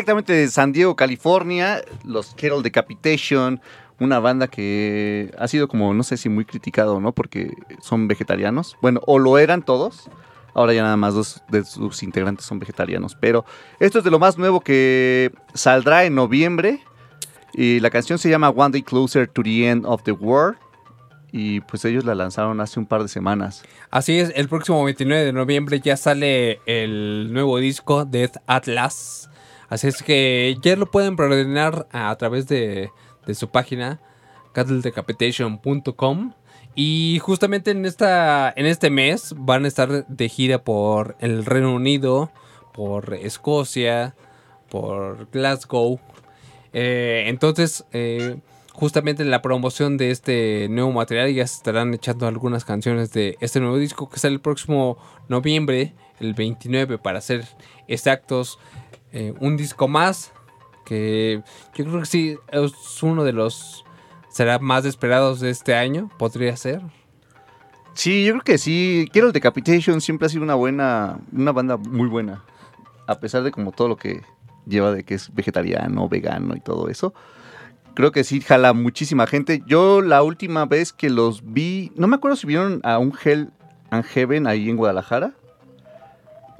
Directamente de San Diego, California, los Kettle Decapitation, una banda que ha sido como, no sé si muy criticado o no, porque son vegetarianos. Bueno, o lo eran todos. Ahora ya nada más dos de sus integrantes son vegetarianos. Pero esto es de lo más nuevo que saldrá en noviembre. Y la canción se llama One Day Closer to the End of the World. Y pues ellos la lanzaron hace un par de semanas. Así es, el próximo 29 de noviembre ya sale el nuevo disco Death Atlas. Así es que ya lo pueden preordenar a, a través de, su página cattledecapitation.com y justamente en esta en este mes van a estar de gira por el Reino Unido, por Escocia, por Glasgow. Eh, entonces, eh, justamente en la promoción de este nuevo material ya se estarán echando algunas canciones de este nuevo disco que sale el próximo noviembre, el 29 para ser exactos. Eh, un disco más que yo creo que sí es uno de los será más esperados de este año, podría ser. Sí, yo creo que sí. Quiero el Decapitation siempre ha sido una buena, una banda muy buena. A pesar de como todo lo que lleva de que es vegetariano, vegano y todo eso. Creo que sí jala muchísima gente. Yo la última vez que los vi, no me acuerdo si vieron a un Hell and Heaven ahí en Guadalajara.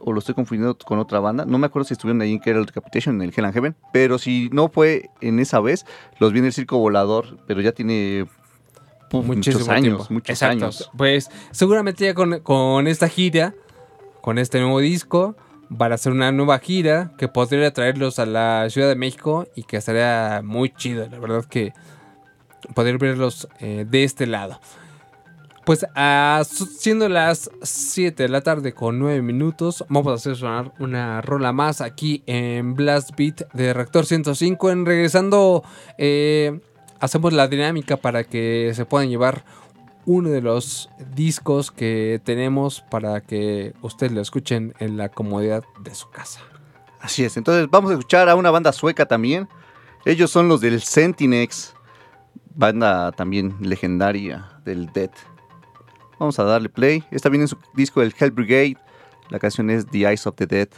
O lo estoy confundiendo con otra banda. No me acuerdo si estuvieron ahí en que era el Decapitation, en el Hell and Heaven. Pero si no fue en esa vez, los vi en el Circo Volador. Pero ya tiene puf, muchos años. tiempo. Muchos Exacto. años. Pues seguramente ya con, con esta gira, con este nuevo disco, van a hacer una nueva gira que podría traerlos a la Ciudad de México y que estaría muy chido, la verdad que poder verlos eh, de este lado. Pues siendo las 7 de la tarde con 9 minutos, vamos a hacer sonar una rola más aquí en Blast Beat de Reactor 105. En regresando, eh, hacemos la dinámica para que se puedan llevar uno de los discos que tenemos para que ustedes lo escuchen en la comodidad de su casa. Así es. Entonces vamos a escuchar a una banda sueca también. Ellos son los del Centinex. Banda también legendaria del Dead. Vamos a darle play. Esta viene en su disco del Hell Brigade. La canción es The Eyes of the Dead.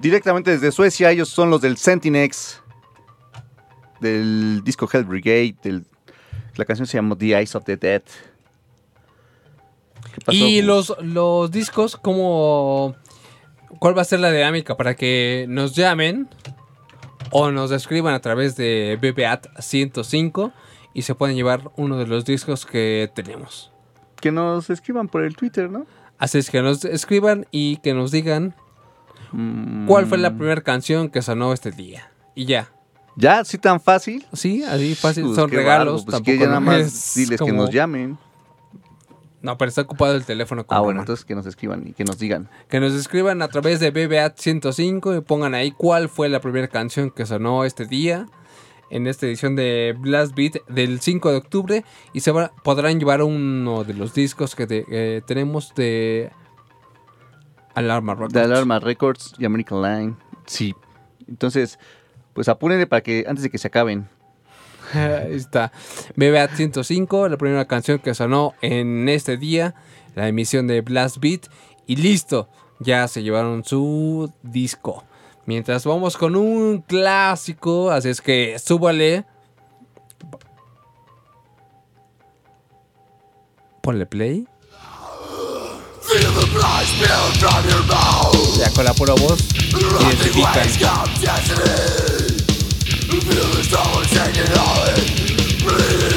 Directamente desde Suecia. Ellos son los del Sentinex. Del disco Hell Brigade. del- la canción se llama The Eyes of the Dead. Y los, los discos, ¿cómo, ¿cuál va a ser la dinámica para que nos llamen o nos escriban a través de BBAT 105 y se pueden llevar uno de los discos que tenemos? Que nos escriban por el Twitter, ¿no? Así es que nos escriban y que nos digan cuál fue la primera canción que sonó este día. Y ya. ¿Ya? ¿Sí tan fácil? Sí, así fácil. Pues, son regalos. Pues tampoco que ya nada más es diles que como- nos llamen. No, pero está ocupado el teléfono. con Ah, bueno, entonces que nos escriban y que nos digan. Que nos escriban a través de BBAT 105 y pongan ahí cuál fue la primera canción que sonó este día en esta edición de Blast Beat del 5 de octubre y se va- podrán llevar uno de los discos que te- que tenemos de Alarma Rock. De Alarma Records y American Line. Sí. Entonces, pues apúrenle para que antes de que se acaben. Ahí está. BBAT 105, la primera canción que sonó en este día, la emisión de Blast Beat. Y listo, ya se llevaron su disco. Mientras vamos con un clásico, así es que súbale. Ponle play. Ya con la pura voz identifican. Feel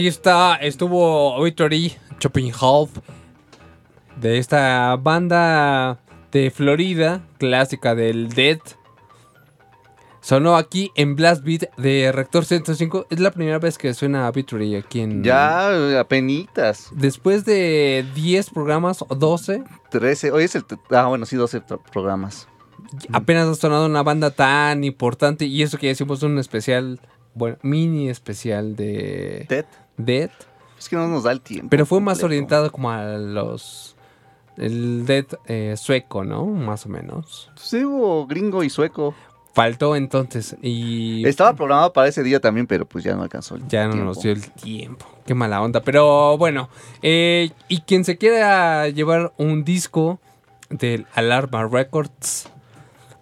Ahí está, estuvo Victory Chopping Half de esta banda de Florida, clásica del Dead. Sonó aquí en Blast Beat de Rector 105. Es la primera vez que suena Victory aquí en. Ya, apenitas. Después de 10 programas o 12, 13. Hoy es el. Ah, bueno, sí, 12 pro- programas. apenas ha sonado una banda tan importante. Y eso que decimos un especial, bueno, mini especial de Ted. Dead. Es que no nos da el tiempo. Pero fue más orientado como a los. El Dead eh, sueco, ¿no? Más o menos. Sí, hubo gringo y sueco. Faltó entonces. Y. Estaba programado para ese día también, pero pues ya no alcanzó el Ya no tiempo. nos dio el tiempo. Qué mala onda. Pero bueno. eh, y quien se quiera llevar un disco del Alarma Records,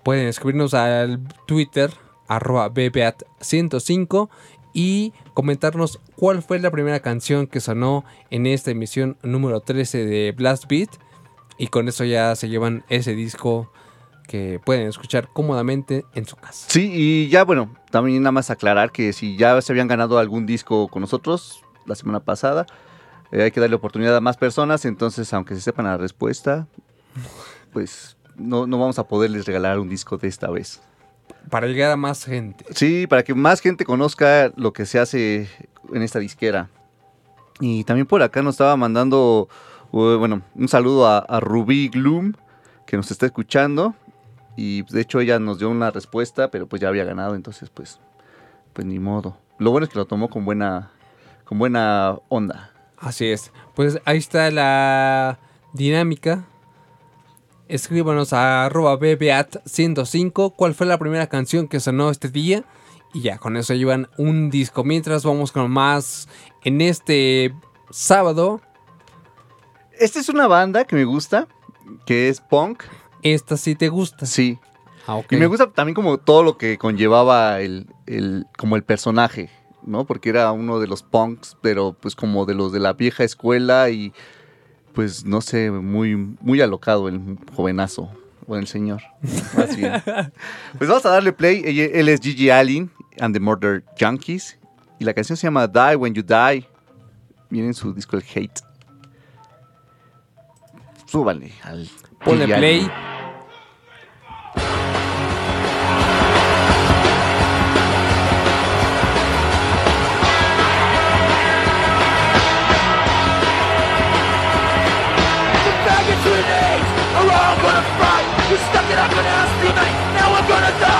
pueden escribirnos al Twitter, arroba BBAT105, y comentarnos cuál fue la primera canción que sonó en esta emisión número 13 de Blast Beat. Y con eso ya se llevan ese disco que pueden escuchar cómodamente en su casa. Sí, y ya bueno, también nada más aclarar que si ya se habían ganado algún disco con nosotros la semana pasada, eh, hay que darle oportunidad a más personas, entonces aunque se sepan la respuesta, pues no, no vamos a poderles regalar un disco de esta vez. Para llegar a más gente. Sí, para que más gente conozca lo que se hace en esta disquera. Y también por acá nos estaba mandando, bueno, un saludo a, a Rubí Gloom, que nos está escuchando. Y de hecho ella nos dio una respuesta, pero pues ya había ganado, entonces pues, pues ni modo. Lo bueno es que lo tomó con buena, con buena onda. Así es. Pues ahí está la dinámica. Escríbanos a arroba BBAT105 cuál fue la primera canción que sonó este día. Y ya, con eso llevan un disco. Mientras vamos con más en este sábado. Esta es una banda que me gusta, que es punk, Esta sí te gusta. sí. Ah. Y me gusta también como todo lo que conllevaba el, el- como el personaje, ¿no? Porque era uno de los punks, pero pues como de los de la vieja escuela y pues no sé, muy, muy alocado el jovenazo, o el señor, más bien. Pues vamos a darle play, él es Gigi Allen and the Murder Junkies y la canción se llama Die When You Die. Miren su disco El Hate. Súbanle al Ponle play. Allen. Gonna die.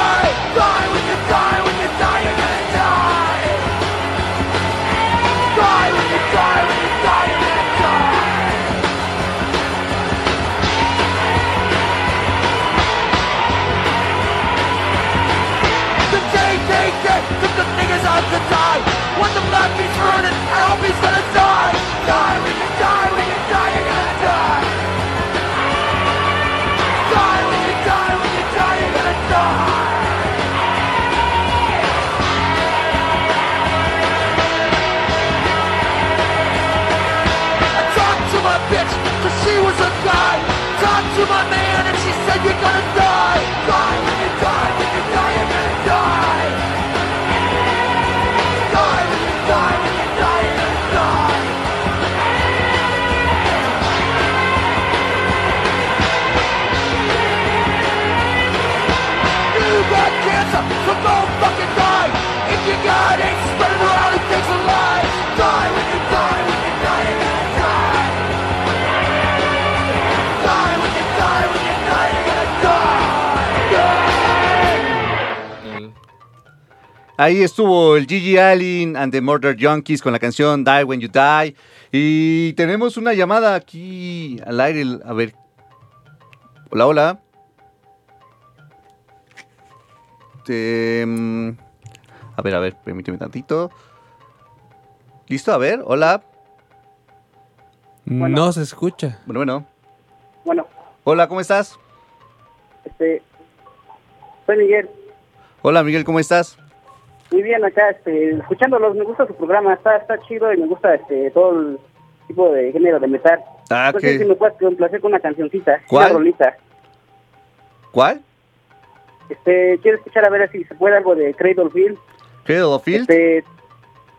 Ahí estuvo el Gigi Allen and the Murder Junkies con la canción Die When You Die. Y tenemos una llamada aquí al aire. A ver. Hola, hola. Em, a ver, a ver, permíteme tantito. ¿Listo? A ver, hola. No se escucha. Bueno, bueno. Bueno, Hola, ¿cómo estás? este, soy Miguel. Hola, Miguel, ¿cómo estás? Muy bien acá, este, escuchándolos, me gusta su programa, está, está chido y me gusta este todo el tipo de género de metal. Ah, ¿qué? si me puedes complacer con una cancioncita, ¿Cuál? una rolita. ¿Cuál? Este, quiero escuchar a ver si se puede algo de Cradle Field. Cradle of Field. Este,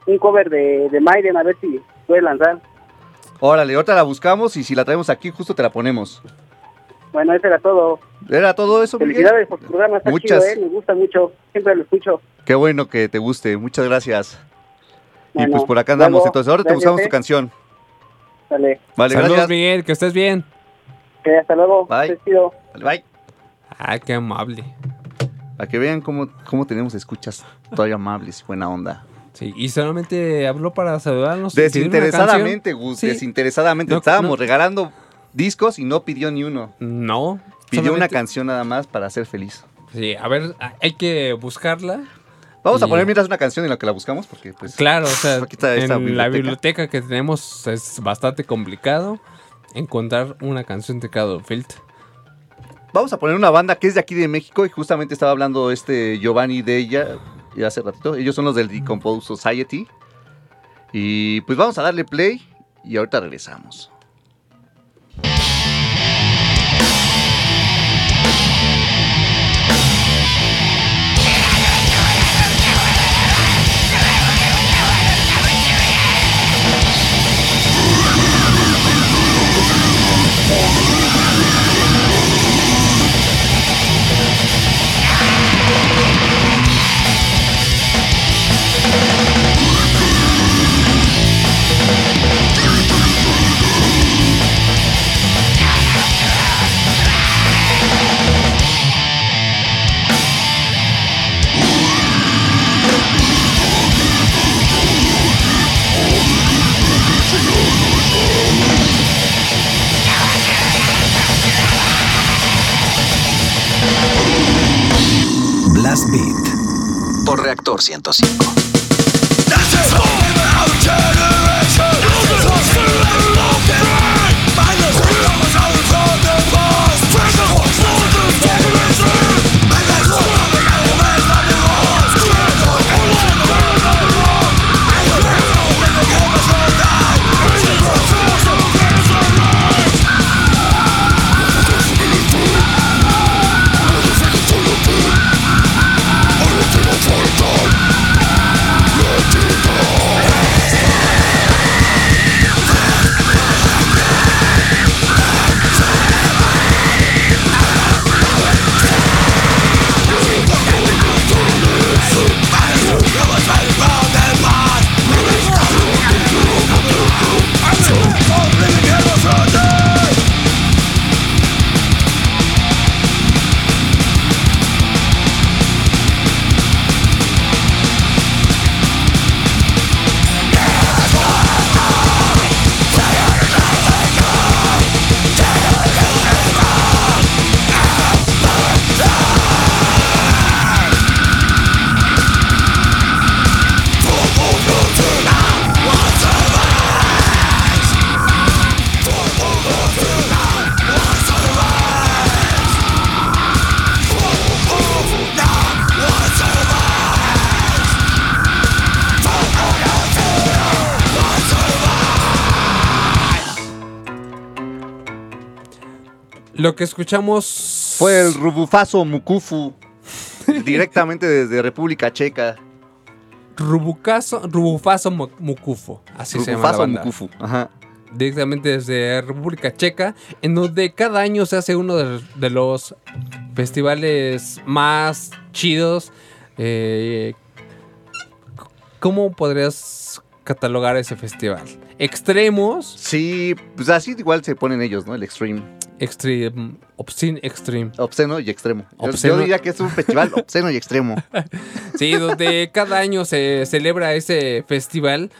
un cover de, de Maiden, a ver si puede lanzar. Órale, ahorita la buscamos y si la traemos aquí, justo te la ponemos. Bueno, eso era todo. ¿Era todo eso, Miguel? Felicidades por tu programa, está Muchas. chido, ¿eh? Me gusta mucho, siempre lo escucho. Qué bueno que te guste, muchas gracias. y pues por acá andamos, luego, entonces ahora te buscamos ¿eh? tu canción. Dale, Vale, Saludos, gracias. Miguel, que estés bien. que hasta luego. Bye. Vale, bye. Ah, qué amable. Para que vean cómo, cómo tenemos escuchas todavía amables y buena onda. Sí, y solamente habló para saludarnos. Desinteresadamente. Gus, Sí. desinteresadamente. No, Estábamos no. regalando discos y no pidió ni uno. No. Pidió una canción nada más para ser feliz. Sí, a ver, hay que buscarla. Vamos a poner mientras una canción en la que la buscamos porque pues Claro, o sea, Aquí está en la biblioteca. que tenemos es bastante complicado encontrar una canción de cada Field. Vamos a poner una banda que es de aquí de México y justamente estaba hablando este Giovanni de ella y hace ratito. Ellos son los del Decompose Society. Y pues vamos a darle play y ahorita regresamos. Yeah. Blast Beat. Por Reactor 105. Lo que escuchamos Fue el Rubufazo Mukufu. directamente desde República Checa. Rubucaso, Rubufaso Mu- Mukufo, así se llama la Rubufazo banda. Mukufu. Ajá. Directamente desde República Checa, en donde cada año se hace uno de, de los festivales más chidos. Eh, ¿Cómo podrías catalogar ese festival? Extremos, Sí, pues así igual se ponen ellos, ¿no? El Extreme. Extreme, obscene extreme. Obsceno y extremo. Yo- Obsceno. Yo diría que es un festival obsceno y extremo. Sí, donde cada año se celebra ese festival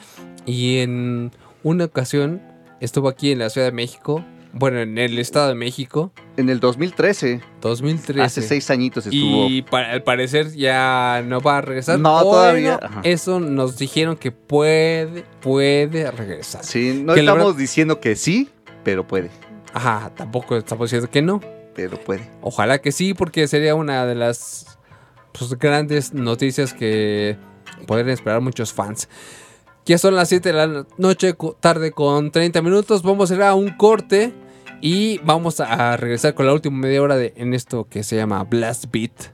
y en una ocasión estuvo aquí en la Ciudad de México, bueno, en el Estado de México, En el 2013, 2013. hace seis añitos estuvo. Y al parecer ya no va a regresar. No, Bueno, todavía, ajá. Eso nos dijeron que puede, puede regresar. Sí, no que estamos verdad- diciendo que sí, pero puede. Ajá, tampoco estamos diciendo que no. Pero puede. Ojalá que sí, porque sería una de las pues, grandes noticias que podrían esperar muchos fans. Ya son las 7 de la noche, tarde con 30 minutos. Vamos a ir a un corte y vamos a regresar con la última media hora de, en esto que se llama Blast Beat.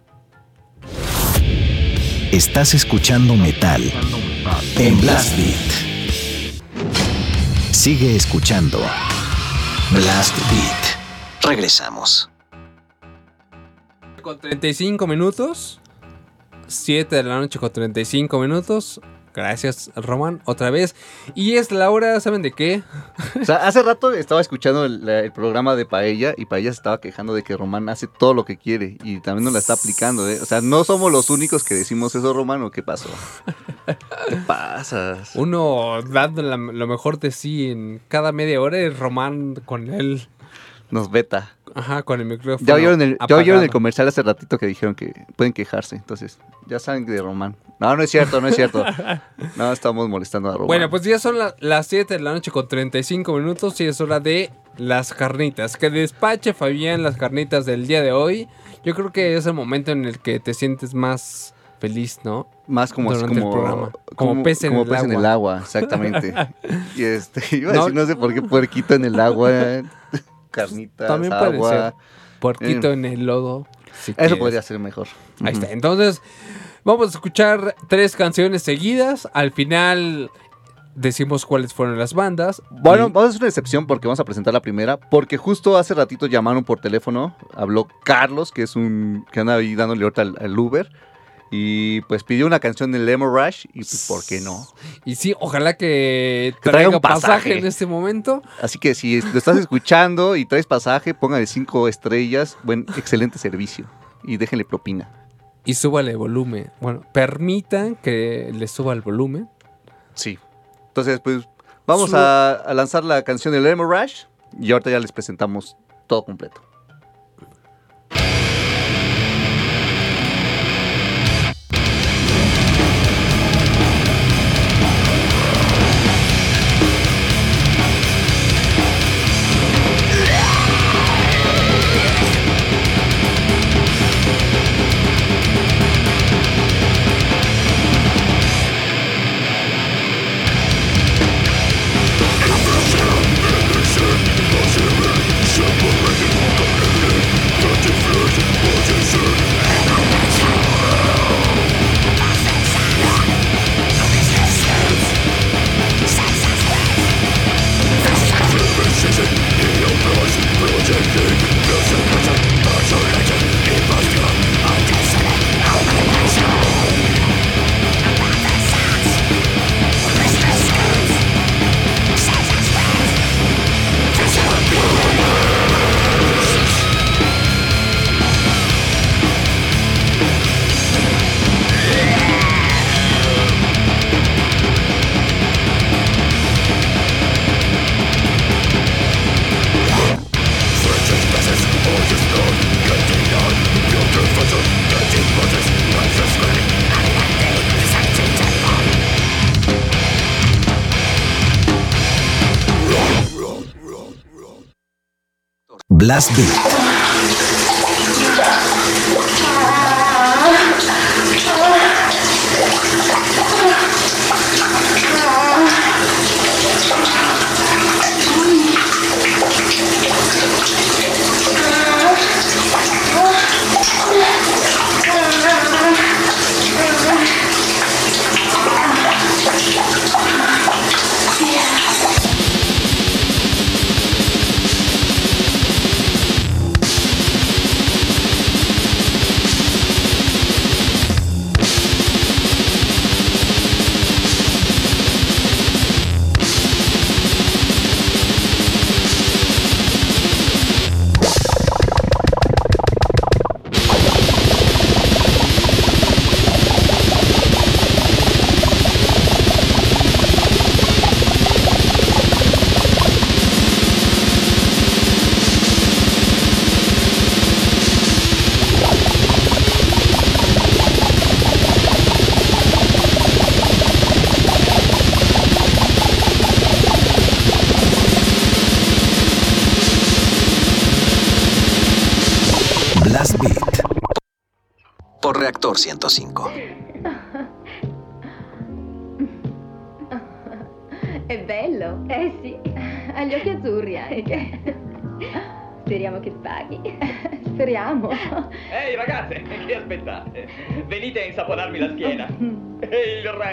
Estás escuchando metal en Blast Beat. Sigue escuchando Blast Beat. Regresamos. Con 35 minutos. 7 de la noche con 35 minutos. Gracias, Román, otra vez. Y es la hora, ¿saben de qué? O sea, hace rato estaba escuchando el, el programa de Paella y Paella se estaba quejando de que Román hace todo lo que quiere y también nos la está aplicando. ¿eh? O sea, no somos los únicos que decimos eso, Román, ¿o qué pasó? ¿Qué pasas? Uno dando la- lo mejor de sí en cada media hora y Román con él. Nos veta. Ajá, con el micrófono. Ya oyeron, el, ya apagado. oyeron el comercial hace ratito que dijeron que pueden quejarse. Entonces, ya saben de Román. No, no es cierto, no es cierto. No, estamos molestando a Román. Bueno, pues ya son la- las 7 de la noche con 35 minutos y es hora de las carnitas. Que despache Fabián las carnitas del día de hoy. Yo creo que es el momento en el que te sientes más feliz, ¿no? Más como, el como, programa. Como pez en el en el agua. agua, exactamente. y este, iba a No. decir, no sé por qué puerquito en el agua, carnitas, También puede agua. ser. Puerquito Eh. en el lodo. si Eso quieres. podría ser mejor. Ahí está. Entonces, vamos a escuchar tres canciones seguidas. Al final decimos cuáles fueron las bandas. Bueno, Y- vamos a hacer una excepción porque vamos a presentar la primera, porque justo hace ratito llamaron por teléfono, habló Carlos, que es un que anda ahí dándole ahorita al, al Uber, y pues pidió una canción de Lemon Rush, y pues, ¿por qué no? Y sí, ojalá que Que traiga traiga un pasaje. pasaje. en este momento. Así que si lo estás escuchando y traes pasaje, póngale cinco estrellas, buen, excelente servicio, y déjenle propina. Y súbale volumen. Bueno, permitan que le suba el volumen. Sí. Entonces, pues vamos a, a lanzar la canción de Lemon Rush, y ahorita ya les presentamos todo completo. Blast Beat.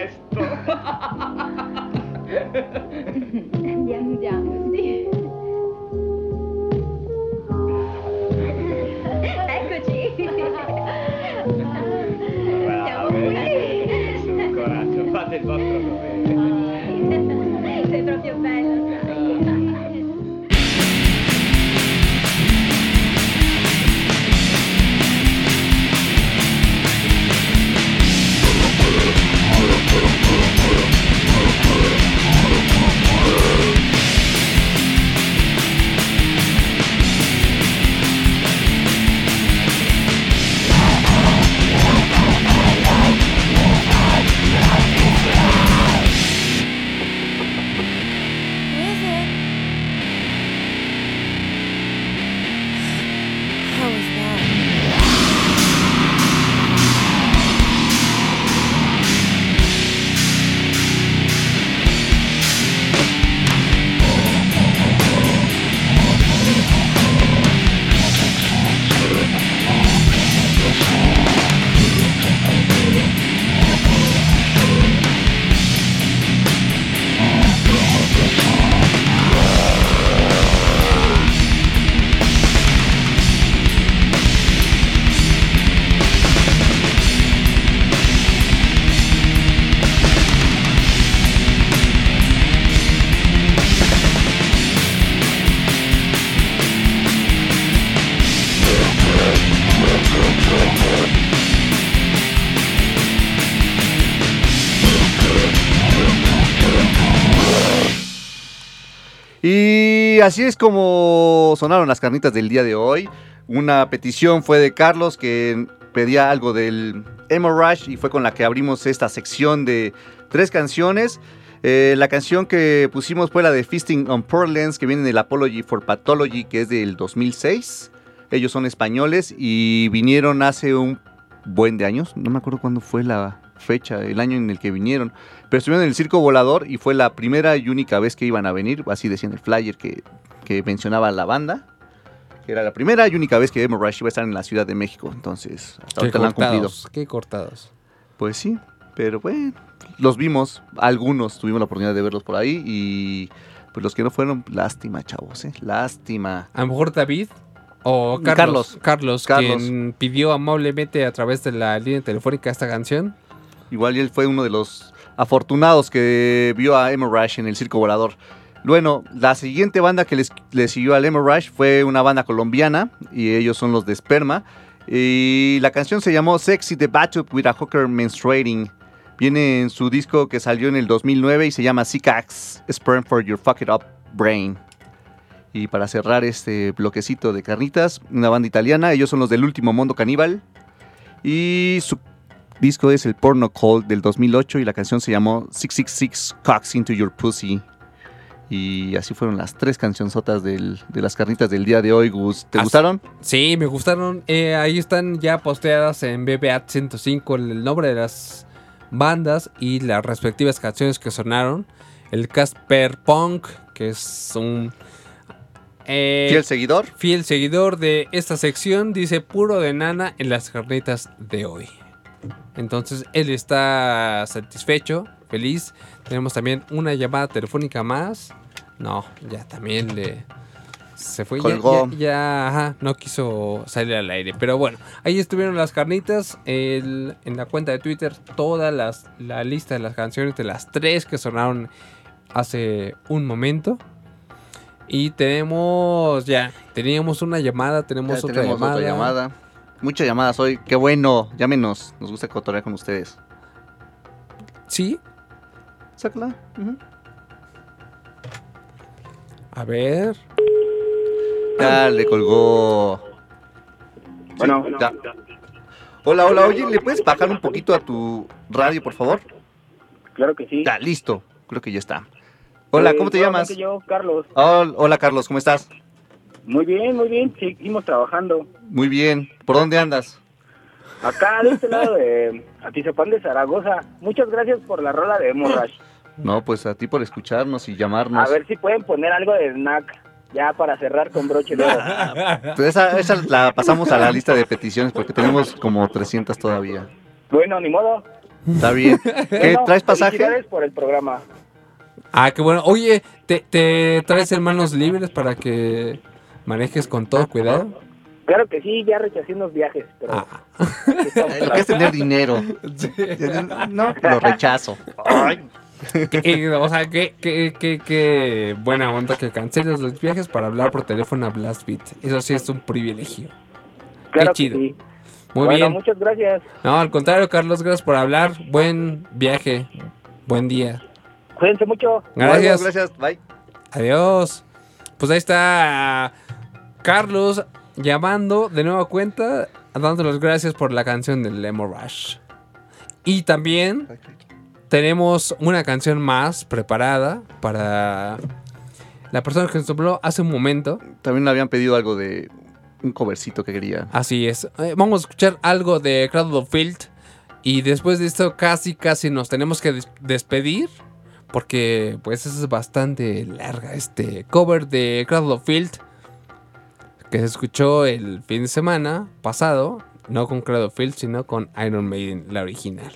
life. Así es como sonaron las carnitas del día de hoy. Una petición fue de Carlos que pedía algo del Emo Rush y fue con la que abrimos esta sección de tres canciones. Eh, la canción que pusimos fue la de Feasting on Portlands que viene del Apology for Pathology que es del 2006. Ellos son españoles y vinieron hace un buen de años. No me acuerdo cuándo fue la fecha, el año en el que vinieron. Pero estuvieron en el Circo Volador y fue la primera y única vez que iban a venir. Así decía en el flyer que, que mencionaba la banda. Que era la primera y única vez que Emo Rush iba a estar en la Ciudad de México. Entonces, hasta ahorita la han cumplido. cortados, qué cortados. Pues sí, pero bueno, los vimos, algunos tuvimos la oportunidad de verlos por ahí y pues los que no fueron, lástima, chavos, ¿eh? Lástima. A lo mejor David o Carlos. Carlos, Carlos. quien pidió amablemente a través de la línea telefónica esta canción. Igual y él fue uno de los afortunados que vio a Emo Rush en el Circo Volador. Bueno, la siguiente banda que les, le siguió al Emo Rush fue una banda colombiana y ellos son los de Sperma. Y la canción se llamó Sexy the Battle with a Hooker Menstruating. Viene en su disco que salió en el 2009 y se llama Sicax Sperm for Your Fuck It Up Brain. Y para cerrar este bloquecito de carnitas, una banda italiana, ellos son los del último Mundo Caníbal. Y su disco es el Porno Cold del 2008 y la canción se llamó 666 Cocks Into Your Pussy. Y así fueron las tres cancionzotas del- de las carnitas del día de hoy, Gus. ¿Te gustaron? Sí, me gustaron. Eh, ahí están ya posteadas en BBA 105 el nombre de las bandas y las respectivas canciones que sonaron. El Casper Punk, que es un eh, ¿Fiel seguidor? fiel seguidor de esta sección, dice puro de nana en las carnitas de hoy. Entonces él está satisfecho, feliz. Tenemos también una llamada telefónica más. No, ya también le se fue. Ya- Colgó. Ya, ya, ajá, no quiso salir al aire. Pero bueno, ahí estuvieron las carnitas. el- en la cuenta de Twitter, toda las, la lista de las canciones de las tres que sonaron hace un momento. Y tenemos ya, teníamos una llamada, tenemos, Ya otra, tenemos llamada. otra llamada. Muchas llamadas hoy. Qué bueno. Llámenos. Nos gusta cotorrear con ustedes. Sí, Sácala. A ver. Ya le colgó. Bueno, Sí, ya. Hola, hola. Oye, ¿le puedes bajar un poquito a tu radio, por favor? claro que sí. Ya, listo. Creo que ya está. Hola, Eh, ¿cómo te llamas? Yo, Carlos. Hol- Hola, Carlos. ¿Cómo estás? Muy bien, muy bien. Seguimos trabajando. Muy bien. ¿Por dónde andas? Acá de este lado de Atizapán de Zaragoza. Muchas gracias por la rola de Emo Rush. No, pues a ti por escucharnos y llamarnos. A ver si pueden poner algo de snack. Ya para cerrar con broche de oro. Pues esa, esa la pasamos a la lista de peticiones porque tenemos como 300 todavía. Bueno, ni modo. Está bien. ¿Qué, Bueno, ¿Traes pasaje? Felicidades por el programa. Ah, qué bueno. Oye, ¿te, te traes hermanos libres para que manejes con todo cuidado? Claro que sí, ya rechacé unos viajes, pero... Lo que es tener dinero. No, lo rechazo. Que- o sea, qué, qué, qué, qué buena onda que canceles los viajes para hablar por teléfono a Blast Beat. Eso sí es un privilegio. Claro que chido. sí. Muy bueno, bien. muchas gracias. No, al contrario, Carlos, gracias por hablar. Buen viaje. Buen día. Cuídense mucho. Gracias. Bueno, gracias. Bye. Adiós. Pues ahí está Carlos llamando de nueva cuenta, dando las gracias por la canción del Lemon Rush. Y también tenemos una canción más preparada para la persona que nos habló hace un momento. También le habían pedido algo de un covercito que quería. Así es. Eh, Vamos a escuchar algo de Cradle of Field. Y después de esto casi casi nos tenemos que des- despedir. Porque pues es bastante larga este cover de Cradle of Field. Que se escuchó el fin de semana pasado. No con Cradle Field, sino con Iron Maiden, la original.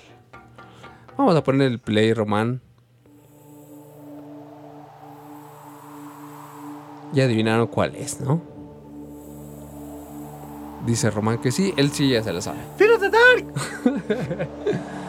Vamos a poner el play, Román. Ya adivinaron cuál es, ¿no? Dice Román que sí, él sí ya se lo sabe. Fear of the Dark.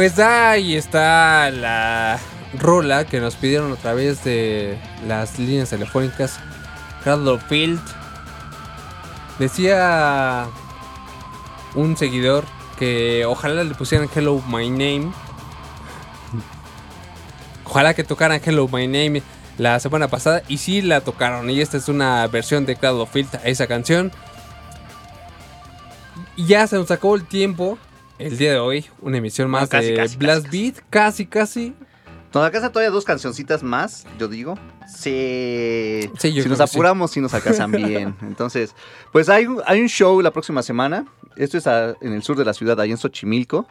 Pues ahí está la rola que nos pidieron a través de las líneas telefónicas. Cradle of Field. Decía un seguidor que ojalá le pusieran Hello My Name. Ojalá que tocaran Hello My Name la semana pasada. Y sí la tocaron. Y esta es una versión de Cradle of Field a esa canción. Ya se nos acabó el tiempo. El día de hoy, una emisión más Bueno, casi, de casi, Blast casi, Beat. Casi, casi. Nos alcanzan todavía dos cancioncitas más, yo digo. Sí. Sí, yo si nos sí. apuramos, sí nos alcanzan bien. Entonces, pues hay, un- hay un show la próxima semana. Esto es a- en el sur de la ciudad, ahí en Xochimilco.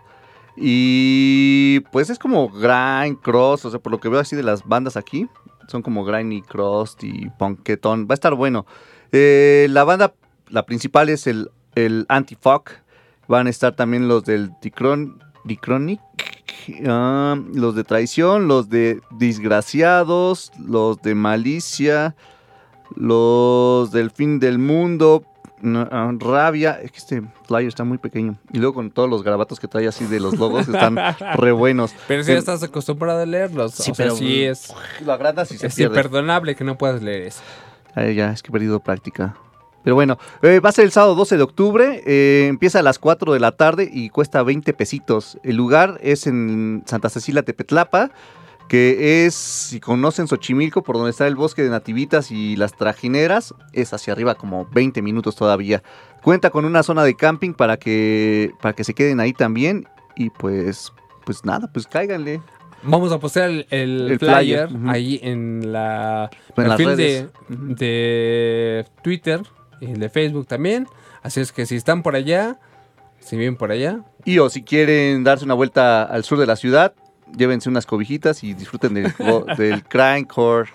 Y pues es como grind, cross, o sea, por lo que veo así de las bandas aquí, son como grind y cross y punketón. Va a estar bueno. Eh, la banda, la principal es el, el Anti-Fuck. Van a estar también los del Dicron, Dicronic, ah, los de Traición, los de Disgraciados, los de Malicia, los del Fin del Mundo, ah, Rabia. Es que este flyer está muy pequeño. Y luego con todos los garabatos que trae así de los logos, están re buenos. Pero si ya estás acostumbrado a leerlos. Sí, o sea, pero- sí es, Lo agrandas y se es pierde. imperdonable que no puedas leer eso. Ay, ya, es que he perdido práctica. Pero bueno, eh, va a ser el sábado 12 de octubre, eh, empieza a las 4 de la tarde y cuesta 20 pesitos. El lugar es en Santa Cecilia Tepetlapa, que es, si conocen Xochimilco, por donde está el bosque de nativitas y las trajineras, es hacia arriba como 20 minutos todavía. Cuenta con una zona de camping para que, para que se queden ahí también y pues, pues nada, pues cáiganle. Vamos a postear el, el El flyer, ahí en la En las perfil de, redes. Ujú. de Twitter y el de Facebook también. Así es que si están por allá, si viven por allá, Y o si quieren darse una vuelta al sur de la ciudad, llévense unas cobijitas y disfruten del, del Crankcore.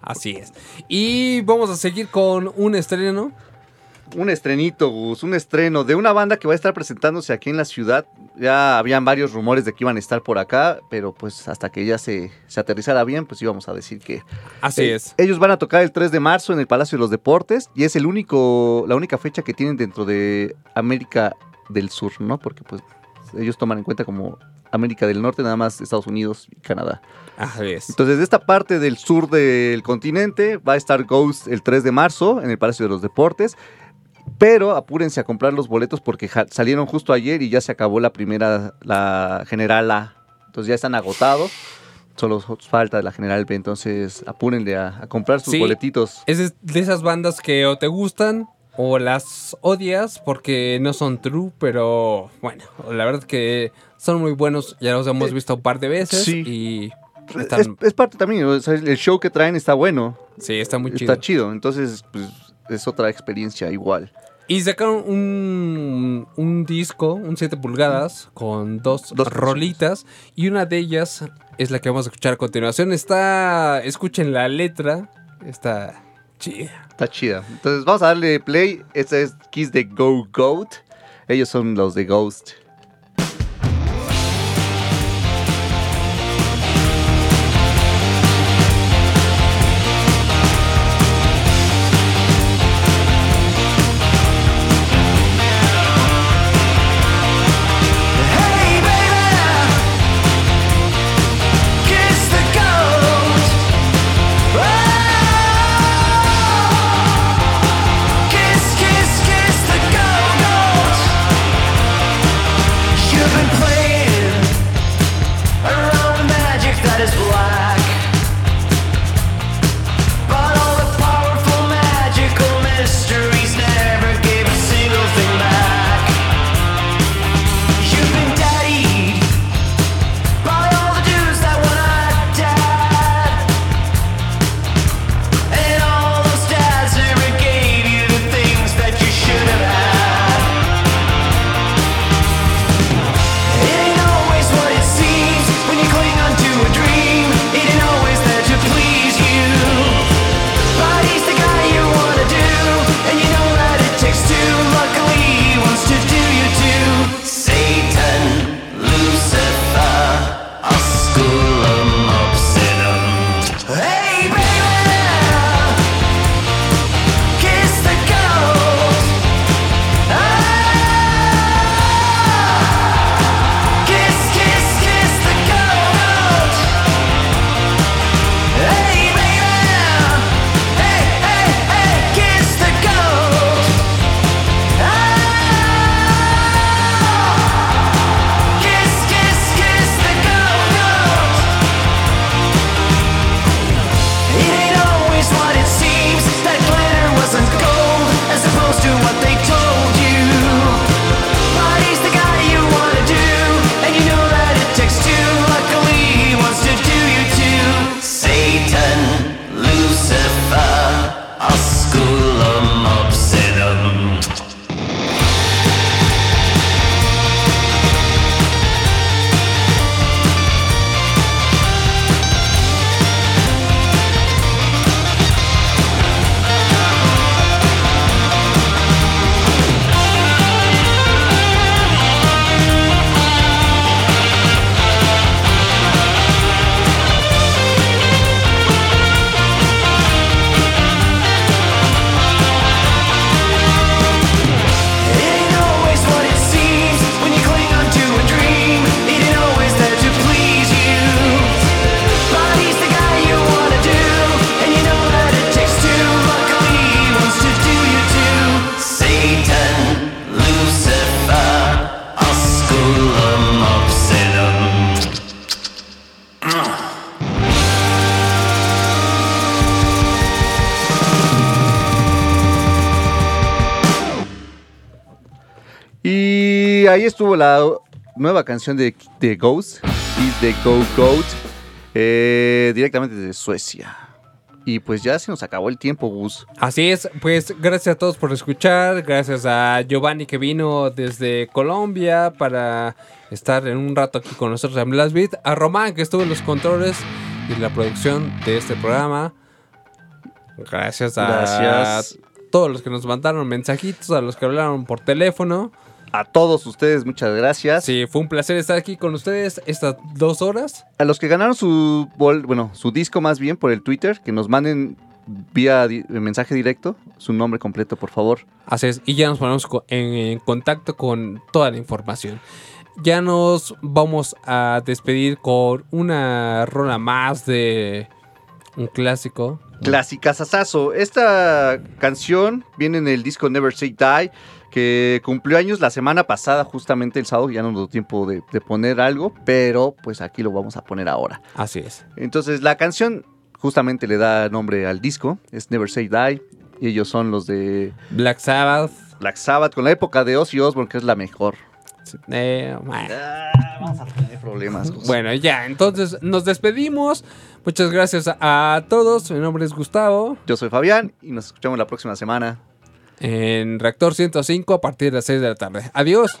así es. Y vamos a seguir con un estreno. Un estrenito, Gus, un estreno de una banda que va a estar presentándose aquí en la ciudad. Ya habían varios rumores de que iban a estar por acá, pero pues hasta que ya se, se aterrizara bien, pues íbamos a decir que... Así Eh, es. Ellos van a tocar el 3 de marzo en el Palacio de los Deportes y es el único, la única fecha que tienen dentro de América del Sur, ¿no? Porque pues ellos toman en cuenta como América del Norte, nada más Estados Unidos y Canadá. Así es. Entonces, de esta parte del sur del continente va a estar Ghost el 3 de marzo en el Palacio de los Deportes. Pero apúrense a comprar los boletos porque salieron justo ayer y ya se acabó la primera, la general A. Entonces ya están agotados. Solo falta de la general B. Entonces apúrenle a, a comprar sus Sí. boletitos. Es de- esas bandas que o te gustan o las odias porque no son true, pero bueno, la verdad que son muy buenos. Ya los hemos visto un par de veces sí. y Es, están, es parte también, o sea, el show que traen está bueno. sí, está muy chido. Está chido. Entonces, pues es otra experiencia igual. Y sacaron un, un disco, un 7 pulgadas, con dos, Dos rolitas. Y una de ellas es la que vamos a escuchar a continuación. Está, escuchen la letra, está chida. Está chida. Entonces vamos a darle play. Este es Kiss the Go Goat. Ellos son los de Ghost. Ahí estuvo la nueva canción de, de Ghost, Is the Go Goat, eh, directamente desde Suecia. Y pues ya se nos acabó el tiempo, Gus. Así es, pues gracias a todos por escuchar, gracias a Giovanni que vino desde Colombia para estar en un rato aquí con nosotros en Blast Beat, a Román que estuvo en los controles y la producción de este programa. Gracias a Gracias. todos los que nos mandaron mensajitos, a los que hablaron por teléfono. A todos ustedes, muchas gracias. Sí, fue un placer estar aquí con ustedes estas dos horas. A los que ganaron su bol- bueno, su disco más bien por el Twitter, que nos manden vía di- mensaje directo su nombre completo, por favor. Así es, y ya nos ponemos en, en contacto con toda la información. Ya nos vamos a despedir con una rola más de un clásico. Clásica Sasazo. Esta canción viene en el disco Never Say Die, que cumplió años la semana pasada, justamente el sábado. Ya no nos dio tiempo de, de poner algo, pero pues aquí lo vamos a poner ahora. Así es. Entonces, la canción justamente le da nombre al disco, es Never Say Die. Y ellos son los de Black Sabbath. Black Sabbath, con la época de Ozzy Osbourne, que es la mejor. Eh, bueno. vamos a tener problemas. Bueno, ya, entonces nos despedimos. Muchas gracias a todos. Mi nombre es Gustavo. Yo soy Fabián y nos escuchamos la próxima semana. En Reactor 105 a partir de las 6 de la tarde. Adiós.